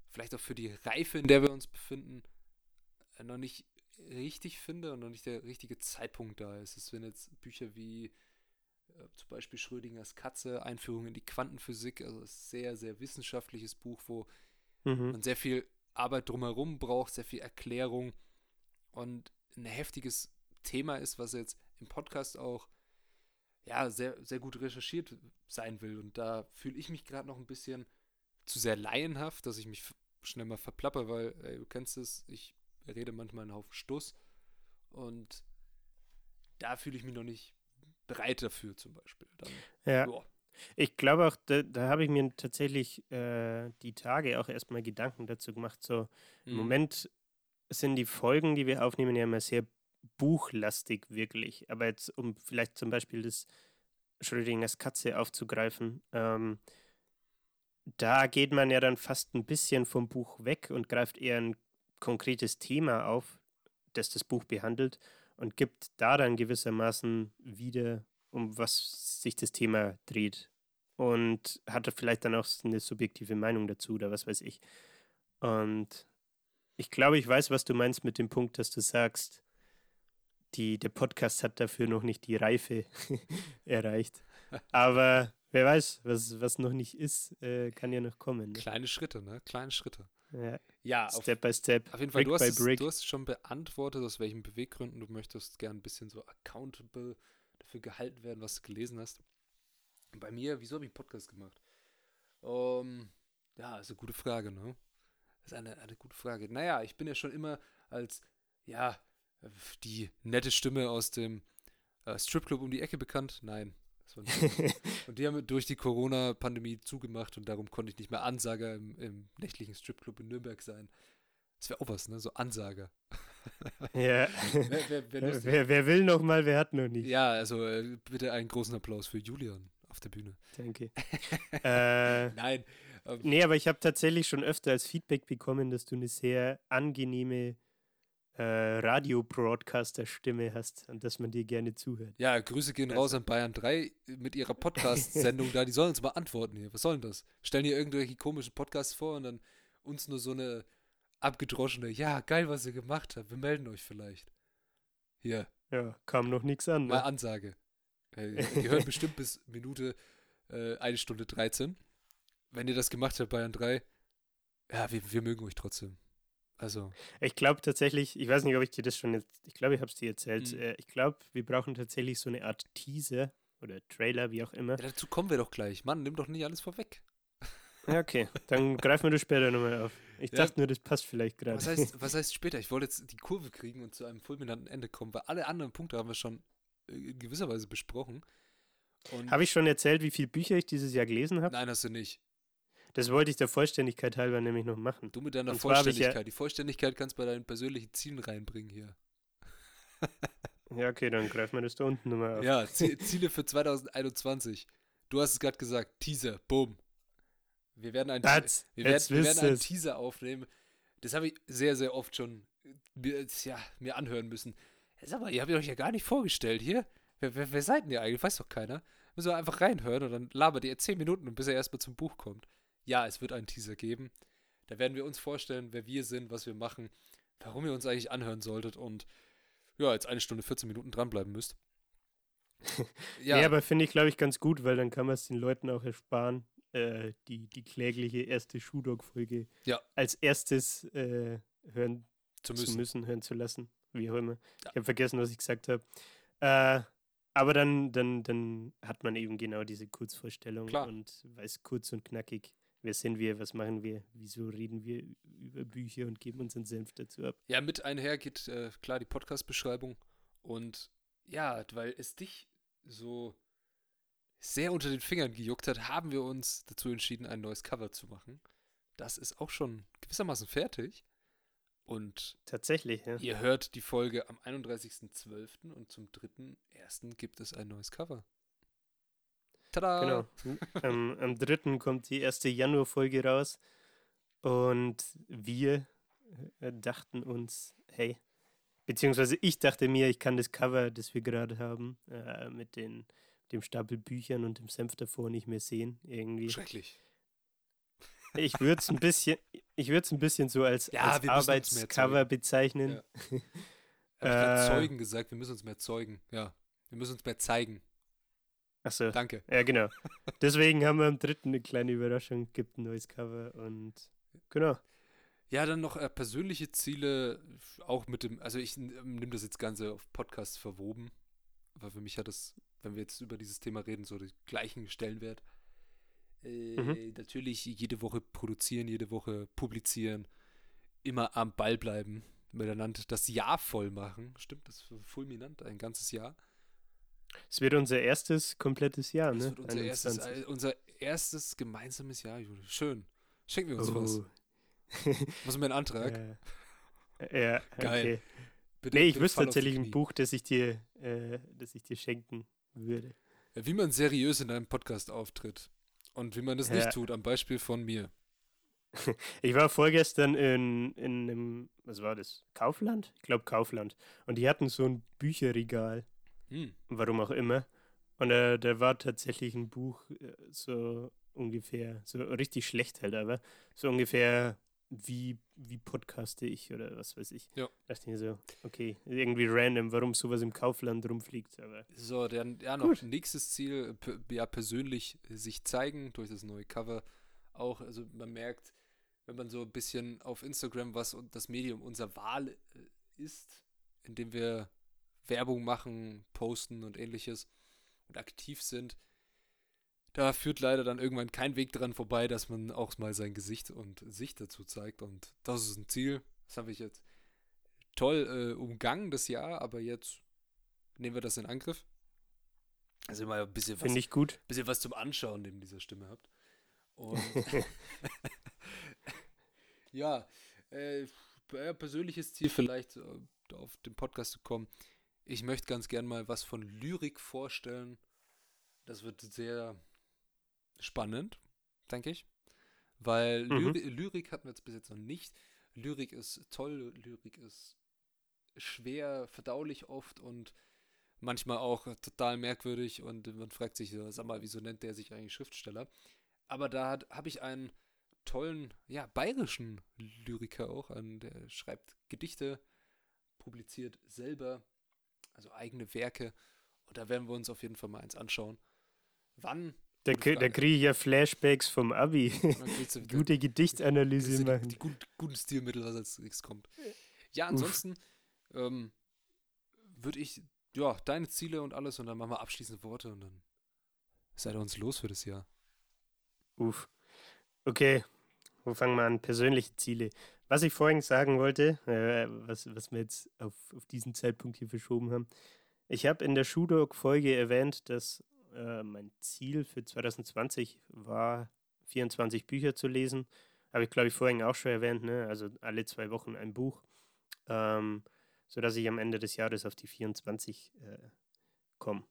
vielleicht auch für die Reife, in der wir uns befinden, äh, noch nicht richtig finde und noch nicht der richtige Zeitpunkt da ist. Es sind jetzt Bücher wie äh, zum Beispiel Schrödingers Katze, Einführung in die Quantenphysik, also ein sehr, sehr wissenschaftliches Buch, wo mhm. man sehr viel Arbeit drumherum braucht, sehr viel Erklärung und ein heftiges Thema ist, was jetzt im Podcast auch ja, sehr, sehr gut recherchiert sein will. Und da fühle ich mich gerade noch ein bisschen zu sehr laienhaft, dass ich mich schnell mal verplapper, weil, ey, du kennst es, ich rede manchmal einen Haufen Stuss. Und da fühle ich mich noch nicht bereit dafür, zum Beispiel. Dann, ja. Boah. Ich glaube auch, da, da habe ich mir tatsächlich äh, die Tage auch erstmal Gedanken dazu gemacht. So, mhm. im Moment sind die Folgen, die wir aufnehmen, ja immer sehr buchlastig, wirklich. Aber jetzt, um vielleicht zum Beispiel das Schrödingers Katze aufzugreifen, ähm, da geht man ja dann fast ein bisschen vom Buch weg und greift eher ein konkretes Thema auf, das das Buch behandelt und gibt da dann gewissermaßen wieder, um was sich das Thema dreht. Und hat vielleicht dann auch eine subjektive Meinung dazu oder was weiß ich. Und ich glaube, ich weiß, was du meinst mit dem Punkt, dass du sagst, die, der Podcast hat dafür noch nicht die Reife erreicht. Aber wer weiß, was, was noch nicht ist, äh, kann ja noch kommen. Ne? Kleine Schritte, ne? Kleine Schritte. Ja, ja Step auf, by Step. Auf jeden Fall, du hast, es, du hast schon beantwortet, aus welchen Beweggründen du möchtest gern ein bisschen so accountable dafür gehalten werden, was du gelesen hast. Bei mir, wieso habe ich einen Podcast gemacht? Um, ähm, ja, ist eine gute Frage, ne? Das ist eine, eine gute Frage. Naja, ich bin ja schon immer als, ja, die nette Stimme aus dem äh, Stripclub um die Ecke bekannt. Nein, und die haben durch die Corona-Pandemie zugemacht und darum konnte ich nicht mehr Ansager im, im nächtlichen Stripclub in Nürnberg sein. Das wäre auch was, ne? So Ansager. Ja. wer, wer, wer, wer, wer will noch mal, wer hat noch nicht. Ja, also äh, bitte einen großen Applaus für Julian auf der Bühne. Danke. äh, Nein. Ähm, nee, aber ich habe tatsächlich schon öfter als Feedback bekommen, dass du eine sehr angenehme äh, Radio-Broadcaster-Stimme hast und dass man dir gerne zuhört. Ja, Grüße gehen raus an Bayern 3 mit ihrer Podcast-Sendung da. Die sollen uns mal antworten hier. Was soll denn das? Stellen hier irgendwelche komischen Podcasts vor und dann uns nur so eine abgedroschene, ja, geil, was ihr gemacht habt. Wir melden euch vielleicht. Hier. Ja, kam noch nichts an. Ne? Mal Ansage. Äh, ihr hört bestimmt bis Minute äh, eine Stunde 13. Wenn ihr das gemacht habt, Bayern 3, ja, wir, wir mögen euch trotzdem. Also. Ich glaube tatsächlich, ich weiß nicht, ob ich dir das schon jetzt, ich glaube, ich habe es dir erzählt. Mhm. Ich glaube, wir brauchen tatsächlich so eine Art Teaser oder Trailer, wie auch immer. Ja, dazu kommen wir doch gleich. Mann, nimm doch nicht alles vorweg. Ja, okay. Dann greifen wir das später nochmal auf. Ich ja. dachte nur, das passt vielleicht gerade. Was heißt, was heißt später? Ich wollte jetzt die Kurve kriegen und zu einem fulminanten Ende kommen, weil alle anderen Punkte haben wir schon in gewisser Weise besprochen. Habe ich schon erzählt, wie viele Bücher ich dieses Jahr gelesen habe? Nein, hast du nicht. Das wollte ich der Vollständigkeit halber nämlich noch machen. Du mit deiner Vollständigkeit. Ja die Vollständigkeit kannst du bei deinen persönlichen Zielen reinbringen hier. ja, okay, dann greifen wir das da unten nochmal auf. Ja, Ziele für 2021. Du hast es gerade gesagt, Teaser, boom. Wir werden, ein, That's, wir werden, wir werden einen Teaser aufnehmen. Das habe ich sehr, sehr oft schon ja, mir anhören müssen. Sag mal, ihr habt euch ja gar nicht vorgestellt hier. Wer, wer, wer seid denn ihr eigentlich? Weiß doch keiner. Müssen wir einfach reinhören und dann labert ihr 10 Minuten, bis er erstmal zum Buch kommt ja, es wird einen Teaser geben. Da werden wir uns vorstellen, wer wir sind, was wir machen, warum ihr uns eigentlich anhören solltet und ja, jetzt eine Stunde 14 Minuten dranbleiben müsst. ja. Nee, aber finde ich, glaube ich, ganz gut, weil dann kann man es den Leuten auch ersparen, äh, die, die klägliche erste Shoe-Dog-Folge ja. als erstes äh, hören zu müssen. zu müssen. hören zu lassen. Wie auch immer. Ja. Ich habe vergessen, was ich gesagt habe. Äh, aber dann, dann, dann hat man eben genau diese Kurzvorstellung Klar. und weiß kurz und knackig, wer sind wir, was machen wir, wieso reden wir über Bücher und geben unseren Senf dazu ab. Ja, mit einher geht äh, klar die Podcast-Beschreibung. Und ja, weil es dich so sehr unter den Fingern gejuckt hat, haben wir uns dazu entschieden, ein neues Cover zu machen. Das ist auch schon gewissermaßen fertig. Und Tatsächlich, ja. ihr hört die Folge am 31.12. und zum 3.1. gibt es ein neues Cover. Tada! Genau. am, am 3. kommt die erste Januar-Folge raus und wir äh, dachten uns, hey, beziehungsweise ich dachte mir, ich kann das Cover, das wir gerade haben, äh, mit den, dem Stapel Büchern und dem Senf davor nicht mehr sehen, irgendwie. Schrecklich. Ich würde es ein bisschen, ich würde es ein bisschen so als, Ja, als Arbeitscover bezeichnen. Ja. Hab ich grad Äh. Zeugen gesagt, wir müssen uns mehr zeugen. Ja, wir müssen uns mehr zeigen. Achso, Danke. ja genau. Deswegen haben wir am 3. eine kleine Überraschung, gibt ein neues Cover und genau. Ja, dann noch äh, persönliche Ziele, auch mit dem, also ich nehme das jetzt Ganze auf Podcast verwoben, weil für mich hat das, wenn wir jetzt über dieses Thema reden, so den gleichen Stellenwert. Äh, Mhm. Natürlich jede Woche produzieren, jede Woche publizieren, immer am Ball bleiben, miteinander das Jahr voll machen. Stimmt, das ist fulminant, ein ganzes Jahr. Es wird unser erstes komplettes Jahr, ne? wird unser erstes, 21. äh, unser erstes gemeinsames Jahr, Jule. Schön. Schenken wir uns was. Oh. Was ist mein Antrag? Ja, ja Geil. okay. Bitte- Nee, ich wüsste tatsächlich ein. Buch, das ich dir, äh, das ich dir schenken würde. Wie man seriös in einem Podcast auftritt. Und wie man das Ja. nicht tut, am Beispiel von mir. Ich war vorgestern in, in einem, was war das? Kaufland? Ich glaube Kaufland. Und die hatten so ein Bücherregal, Hm. warum auch immer. Und äh, da war tatsächlich ein Buch äh, so ungefähr, so richtig schlecht halt, aber so ungefähr wie, wie podcaste ich oder was weiß ich. Ja. dachte ich so, okay, irgendwie random, warum sowas im Kaufland rumfliegt, aber So, dann ja noch Gut. nächstes Ziel, ja persönlich sich zeigen durch das neue Cover. Auch, also man merkt, wenn man so ein bisschen auf Instagram, was und das Medium unserer Wahl äh, ist, indem wir Werbung machen, posten und ähnliches und aktiv sind, da führt leider dann irgendwann kein Weg dran vorbei, dass man auch mal sein Gesicht und sich dazu zeigt. Und das ist ein Ziel. Das habe ich jetzt toll äh, umgangen, das Jahr, aber jetzt nehmen wir das in Angriff. Also mal ein bisschen was, ich gut. bisschen was zum Anschauen neben dieser Stimme habt. Und ja, äh, persönliches Ziel vielleicht äh, auf den Podcast zu kommen. Ich möchte ganz gern mal was von Lyrik vorstellen. Das wird sehr spannend, denke ich. Weil Mhm. Lyri Lyrik hatten wir jetzt bis jetzt noch nicht. Lyrik ist toll, Lyrik ist schwer verdaulich oft und manchmal auch total merkwürdig und man fragt sich, sag mal, wieso nennt der sich eigentlich Schriftsteller? Aber da habe ich einen tollen, ja, bayerischen Lyriker auch, an, der schreibt Gedichte, publiziert selber, also eigene Werke und da werden wir uns auf jeden Fall mal eins anschauen. Wann? Da, da kriege ich ja Flashbacks vom Abi. Denn- Gute Gedichtanalyse sind die, machen. die gut, guten Stilmittel, was als nächstes kommt. Ja, ansonsten ähm, würde ich, ja, deine Ziele und alles und dann machen wir abschließende Worte und dann seid ihr uns los für das Jahr. Uff. Okay, wo fangen wir an? Persönliche Ziele. Was ich vorhin sagen wollte, äh, was, was wir jetzt auf, auf diesen Zeitpunkt hier verschoben haben. Ich habe in der Shudok-Folge erwähnt, dass äh, mein Ziel für 2020 war, 24 Bücher zu lesen. Habe ich, glaube ich, vorhin auch schon erwähnt, ne? also alle zwei Wochen ein Buch, ähm, sodass ich am Ende des Jahres auf die 24 äh, komme.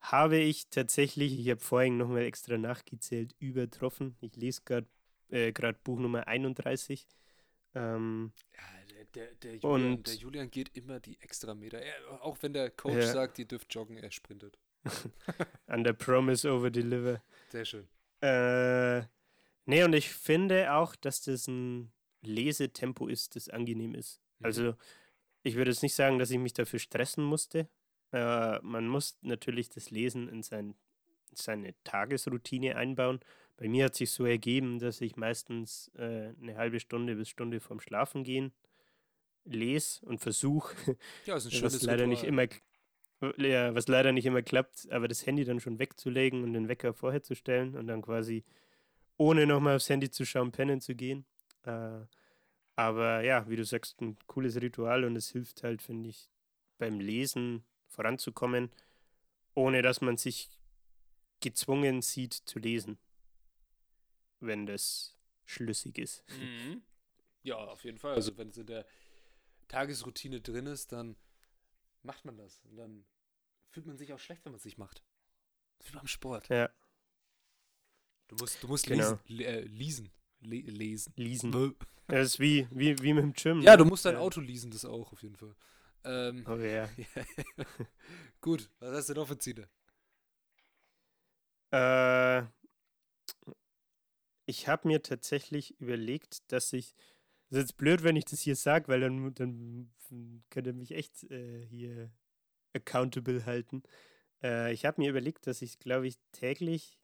Habe ich tatsächlich, ich habe vorhin nochmal extra nachgezählt, übertroffen. Ich lese gerade äh, grad Buch Nummer 31. Ähm, Ja, der, der, der, Julian, Und- der Julian geht immer die Extrameter. Er, auch wenn der Coach Ja. sagt, ihr dürft joggen, er sprintet. under Promise Over Deliver. Sehr schön. Äh, nee, und ich finde auch, dass das ein Lesetempo ist, das angenehm ist. Mhm. Also, ich würde jetzt nicht sagen, dass ich mich dafür stressen musste. Äh, man muss natürlich das Lesen in sein, seine Tagesroutine einbauen. Bei mir hat sich so ergeben, dass ich meistens äh, eine halbe Stunde bis Stunde vorm Schlafengehen lese und versuche, Ja, ist ein schönes was leider nicht immer ja, was leider nicht immer klappt, aber das Handy dann schon wegzulegen und den Wecker vorher zu stellen und dann quasi ohne nochmal aufs Handy zu schauen, pennen zu gehen. Äh, aber ja, wie du sagst, ein cooles Ritual und es hilft halt, finde ich, beim Lesen voranzukommen, ohne dass man sich gezwungen sieht zu lesen, wenn das schlüssig ist. Mhm. Ja, auf jeden Fall. Also wenn es in der Tagesroutine drin ist, dann macht man das. Und dann fühlt man sich auch schlecht, wenn man es nicht macht. Das ist wie beim Sport. Ja. Du musst, du musst Genau. lesen. Le äh, lesen. Le lesen. Lesen. Das ist wie, wie, wie mit dem Gym. Ja, ne? du musst dein Ja. Auto leasen, das auch auf jeden Fall. Ähm, Oh ja. Gut, was hast du noch für Ziele? Äh, ich habe mir tatsächlich überlegt, dass ich. Das ist jetzt blöd, wenn ich das hier sage, weil dann, dann könnt ihr mich echt äh, hier accountable halten. Äh, ich habe mir überlegt, dass ich, glaube ich, täglich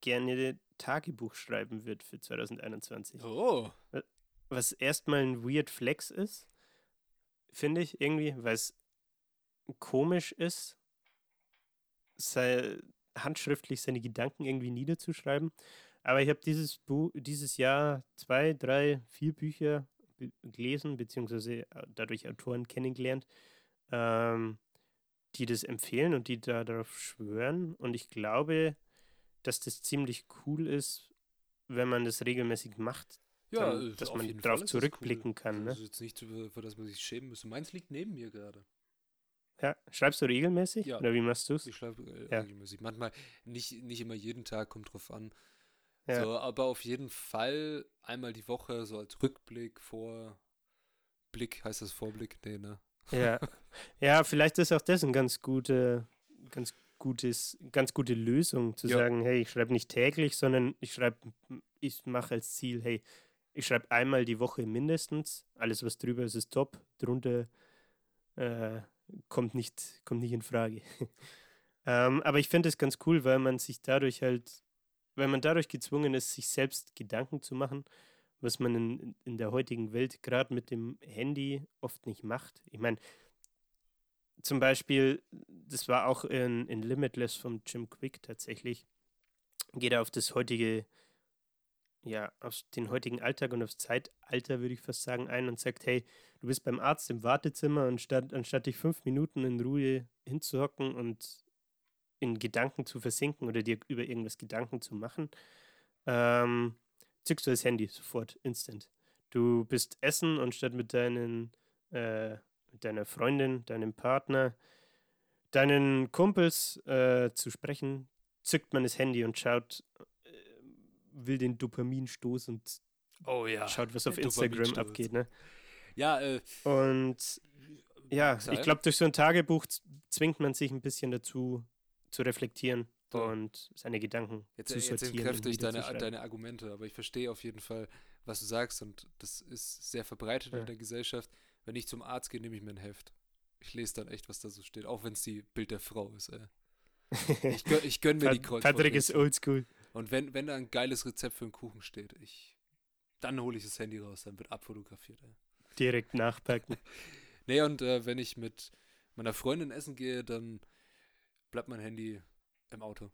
gerne Tagebuch schreiben würde für 2021. Oh. Was erstmal ein weird Flex ist, finde ich irgendwie, weil es komisch ist, sei, handschriftlich seine Gedanken irgendwie niederzuschreiben. Aber ich habe dieses Buch, dieses Jahr zwei, drei, vier Bücher be- gelesen, beziehungsweise äh, dadurch Autoren kennengelernt, ähm, die das empfehlen und die da darauf schwören. Und ich glaube, dass das ziemlich cool ist, wenn man das regelmäßig macht, Ja, dann, dass man darauf zurückblicken kann. Ne? Das ist jetzt nicht, für für das man sich schämen müsste. Meins liegt neben mir gerade. Ja, schreibst du regelmäßig? Ja. Oder wie machst du es? Ich schreibe äh, Ja. regelmäßig. Manchmal nicht, nicht immer jeden Tag, kommt drauf an. Ja. So, aber auf jeden Fall einmal die Woche, so als Rückblick, Vorblick, heißt das Vorblick? Nee, ne? Ja. ja, vielleicht ist auch das ein ganz gute, ganz gutes, ganz gute Lösung, zu Ja. sagen, hey, ich schreibe nicht täglich, sondern ich schreibe, ich mache als Ziel, hey, ich schreibe einmal die Woche mindestens. Alles, was drüber ist, ist top. Drunter äh, kommt, nicht, kommt nicht in Frage. ähm, aber ich finde es ganz cool, weil man sich dadurch halt, weil man dadurch gezwungen ist, sich selbst Gedanken zu machen, was man in, in der heutigen Welt gerade mit dem Handy oft nicht macht. Ich meine, zum Beispiel, das war auch in, in Limitless vom Jim Quick tatsächlich, geht er auf das heutige, ja, auf den heutigen Alltag und aufs Zeitalter, würde ich fast sagen, ein und sagt, hey, du bist beim Arzt im Wartezimmer und statt, anstatt dich fünf Minuten in Ruhe hinzuhocken und in Gedanken zu versinken oder dir über irgendwas Gedanken zu machen, ähm, zückst du das Handy sofort, instant. Du bist essen und statt mit deinen, äh, mit deiner Freundin, deinem Partner, deinen Kumpels äh, zu sprechen, zückt man das Handy und schaut, äh, will den Dopaminstoß und Oh ja. schaut, was auf der Instagram abgeht. Ne? Ja, äh, Und ja, ich glaube, durch so ein Tagebuch zwingt man sich ein bisschen dazu, zu reflektieren So. und seine Gedanken Jetzt, zu jetzt sortieren. entkräfte und ich deine, deine Argumente, aber ich verstehe auf jeden Fall, was du sagst und das ist sehr verbreitet Ja. in der Gesellschaft. Wenn ich zum Arzt gehe, nehme ich mir ein Heft. Ich lese dann echt, was da so steht, auch wenn es die Bild der Frau ist. Ey. Ich, gönn, ich gönn mir die Pat- Patrick ist oldschool. Und wenn, wenn da ein geiles Rezept für einen Kuchen steht, ich, dann hole ich das Handy raus, dann wird abfotografiert. Ey. Direkt nachpacken. Nee, und äh, wenn ich mit meiner Freundin essen gehe, dann bleibt mein Handy im Auto.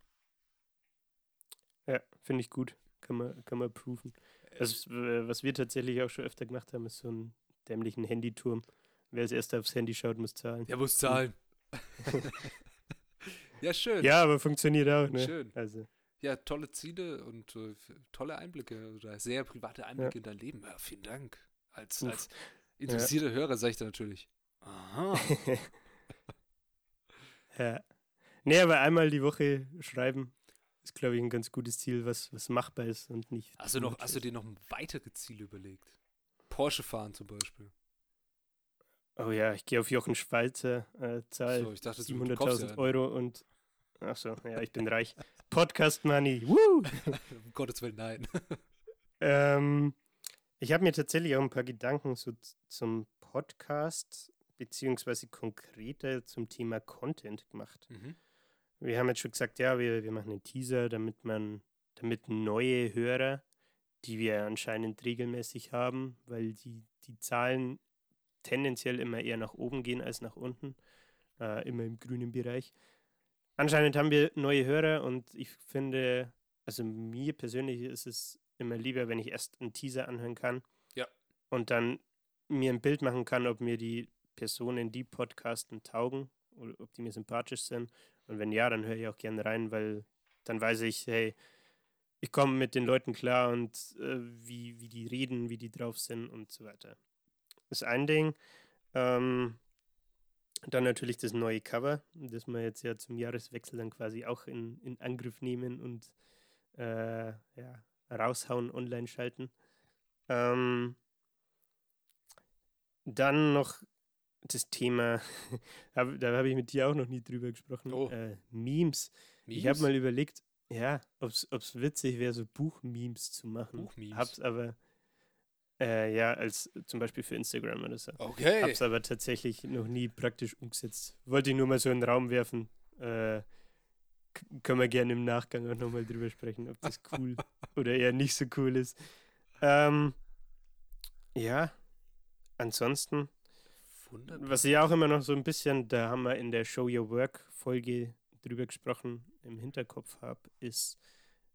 Ja, finde ich gut. Kann man, kann man proven. Was, äh, was wir tatsächlich auch schon öfter gemacht haben, ist so einen dämlichen Handyturm. Wer als erster aufs Handy schaut, muss zahlen. Der muss zahlen. ja, schön. Ja, aber funktioniert auch, ne? Schön. Also, Ja, tolle Ziele und äh, tolle Einblicke oder sehr private Einblicke in dein Leben. Ja, vielen Dank. Als, Uff. als interessierter Hörer sage ich da natürlich. Aha. ja. Nee, aber einmal die Woche schreiben ist, glaube ich, ein ganz gutes Ziel, was, was machbar ist und nicht. Hast du, noch, hast du dir noch weitere Ziele überlegt? Porsche fahren zum Beispiel. Oh ja, ich gehe auf Jochen Schweizer, äh, Zahl So, ich dachte, du, du kaufst 700.000 ja einen. Euro und. Ach so, ja, ich bin reich. Podcast Money. Woo! Um Gottes Willen, nein. Ähm, ich habe mir tatsächlich auch ein paar Gedanken so zum Podcast, beziehungsweise konkreter zum Thema Content gemacht. Mhm. Wir haben jetzt schon gesagt, ja, wir, wir machen einen Teaser, damit man, damit neue Hörer, die wir anscheinend regelmäßig haben, weil die, die Zahlen tendenziell immer eher nach oben gehen als nach unten, äh, immer im grünen Bereich. Anscheinend haben wir neue Hörer und ich finde, also mir persönlich ist es immer lieber, wenn ich erst einen Teaser anhören kann. Ja. Und dann mir ein Bild machen kann, ob mir die Personen, die podcasten, taugen oder ob die mir sympathisch sind. Und wenn ja, dann höre ich auch gerne rein, weil dann weiß ich, hey, ich komme mit den Leuten klar und äh, wie, wie die reden, wie die drauf sind und so weiter. Das ist ein Ding. Ähm, dann natürlich das neue Cover, das wir jetzt ja zum Jahreswechsel dann quasi auch in, in Angriff nehmen und äh, ja, raushauen, online schalten. Ähm, dann noch das Thema, da habe ich mit dir auch noch nie drüber gesprochen, Oh. äh, Memes. Ich habe mal überlegt, ja, ob es witzig wäre, so Buchmemes zu machen. Buchmemes? Hab's aber, äh, ja, als zum Beispiel für Instagram oder so. Okay. Hab's aber tatsächlich noch nie praktisch umgesetzt. Wollte ich nur mal so in den Raum werfen. Äh, können wir gerne im Nachgang auch nochmal drüber sprechen, ob das cool oder eher nicht so cool ist. Ähm, ja, ansonsten, Wunderbar. was ich auch immer noch so ein bisschen, da haben wir in der Show Your Work Folge drüber gesprochen, im Hinterkopf habe, ist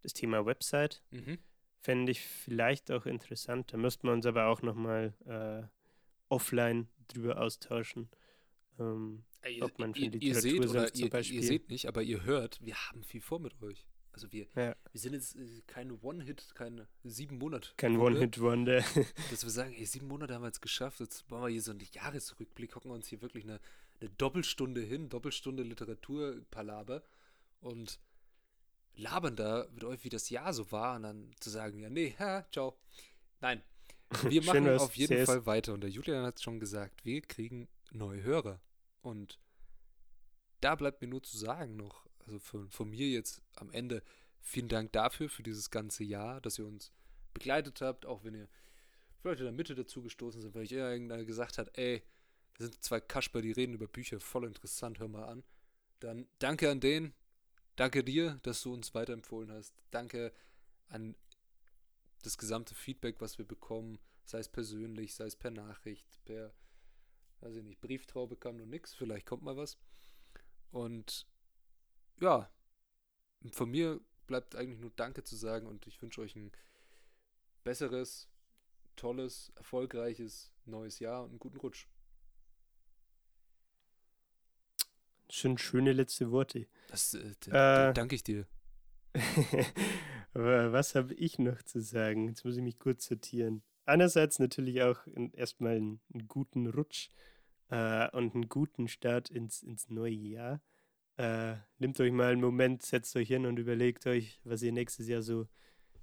das Thema Website. Mhm. Fände ich vielleicht auch interessant. Da müssten wir uns aber auch nochmal äh, offline drüber austauschen. Ähm, Ey, Ihr, ob man für ihr, ihr Literatur seht sonst oder zum ihr, Beispiel- ihr seht nicht, aber ihr hört, wir haben viel vor mit euch. Also wir, Ja. wir sind jetzt äh, keine One-Hit, keine sieben Monate. kein One-Hit-Wonder. Dass wir sagen, ey, sieben Monate haben wir jetzt geschafft, jetzt machen wir hier so einen Jahresrückblick, hocken wir uns hier wirklich eine, eine Doppelstunde hin, Doppelstunde Literaturpalaber und labern da mit euch, wie das Jahr so war und dann zu sagen, ja, nee, ha, ciao. Nein, wir machen auf jeden CS. Fall weiter und der Julian hat es schon gesagt, wir kriegen neue Hörer und da bleibt mir nur zu sagen noch, also von, von mir jetzt am Ende, vielen Dank dafür, für dieses ganze Jahr, dass ihr uns begleitet habt, auch wenn ihr vielleicht in der Mitte dazu gestoßen sind, weil ich irgendeiner gesagt hat, ey, da sind zwei Kasper, die reden über Bücher, voll interessant, hör mal an. Dann danke an den, danke dir, dass du uns weiterempfohlen hast. Danke an das gesamte Feedback, was wir bekommen, sei es persönlich, sei es per Nachricht, per, weiß ich nicht, Brieftraube kam noch nix, vielleicht kommt mal was. Und ja, von mir bleibt eigentlich nur Danke zu sagen und ich wünsche euch ein besseres, tolles, erfolgreiches neues Jahr und einen guten Rutsch. Schon schöne letzte Worte. Das äh, Äh. danke ich dir. Aber was habe ich noch zu sagen? Jetzt muss ich mich kurz sortieren. Einerseits natürlich auch erstmal einen, einen guten Rutsch äh, und einen guten Start ins, ins neue Jahr. Äh, nehmt euch mal einen Moment, setzt euch hin und überlegt euch, was ihr nächstes Jahr so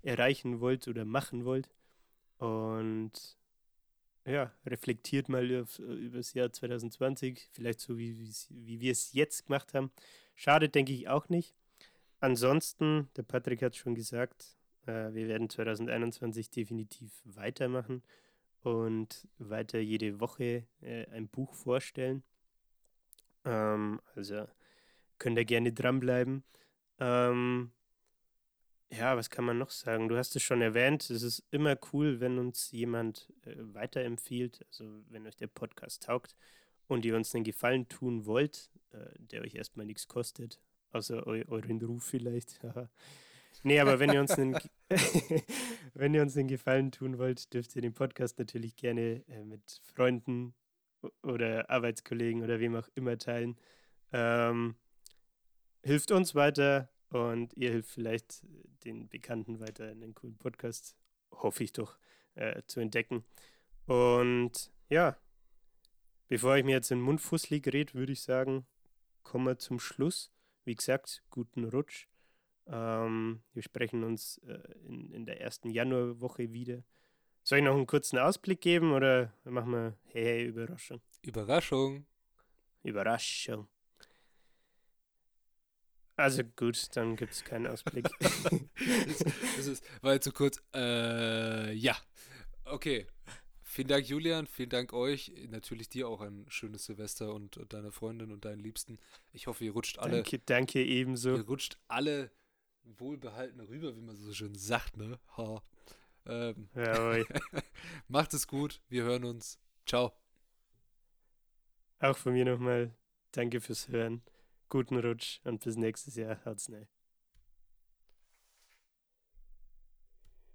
erreichen wollt oder machen wollt. Und ja, reflektiert mal auf, über das Jahr 2020, vielleicht so wie, wie wir es jetzt gemacht haben. Schade, denke ich auch nicht. Ansonsten, der Patrick hat schon gesagt, äh, wir werden 2021 definitiv weitermachen und weiter jede Woche äh, ein Buch vorstellen. Ähm, also könnt ihr gerne dranbleiben. Ähm, ja, was kann man noch sagen? Du hast es schon erwähnt, es ist immer cool, wenn uns jemand äh, weiterempfiehlt, also wenn euch der Podcast taugt und ihr uns einen Gefallen tun wollt, äh, der euch erstmal nichts kostet, außer eu euren Ruf vielleicht. nee, aber wenn ihr uns einen, wenn ihr uns einen Gefallen tun wollt, dürft ihr den Podcast natürlich gerne äh, mit Freunden oder Arbeitskollegen oder wem auch immer teilen. Ähm, hilft uns weiter und ihr hilft vielleicht den Bekannten weiter einen coolen Podcast, hoffe ich doch, äh, zu entdecken. Und ja, bevor ich mir jetzt in den Mund fusselig rede, würde ich sagen, kommen wir zum Schluss. Wie gesagt, guten Rutsch. Ähm, wir sprechen uns äh, in, in der ersten Januarwoche wieder. Soll ich noch einen kurzen Ausblick geben oder machen wir hey, hey Überraschung? Überraschung. Überraschung. Also gut, dann gibt es keinen Ausblick. Das, das ist, war jetzt zu kurz. Äh, ja. Okay. Vielen Dank, Julian. Vielen Dank euch. Natürlich dir auch ein schönes Silvester und, und deiner Freundin und deinen Liebsten. Ich hoffe, ihr rutscht alle, danke, danke ebenso. ihr rutscht alle wohlbehalten rüber, wie man so schön sagt, ne? Ha. Ähm, Jawohl. macht es gut. Wir hören uns. Ciao. Auch von mir nochmal Danke fürs Hören. Guten Rutsch und bis nächstes Jahr. Haut's ne.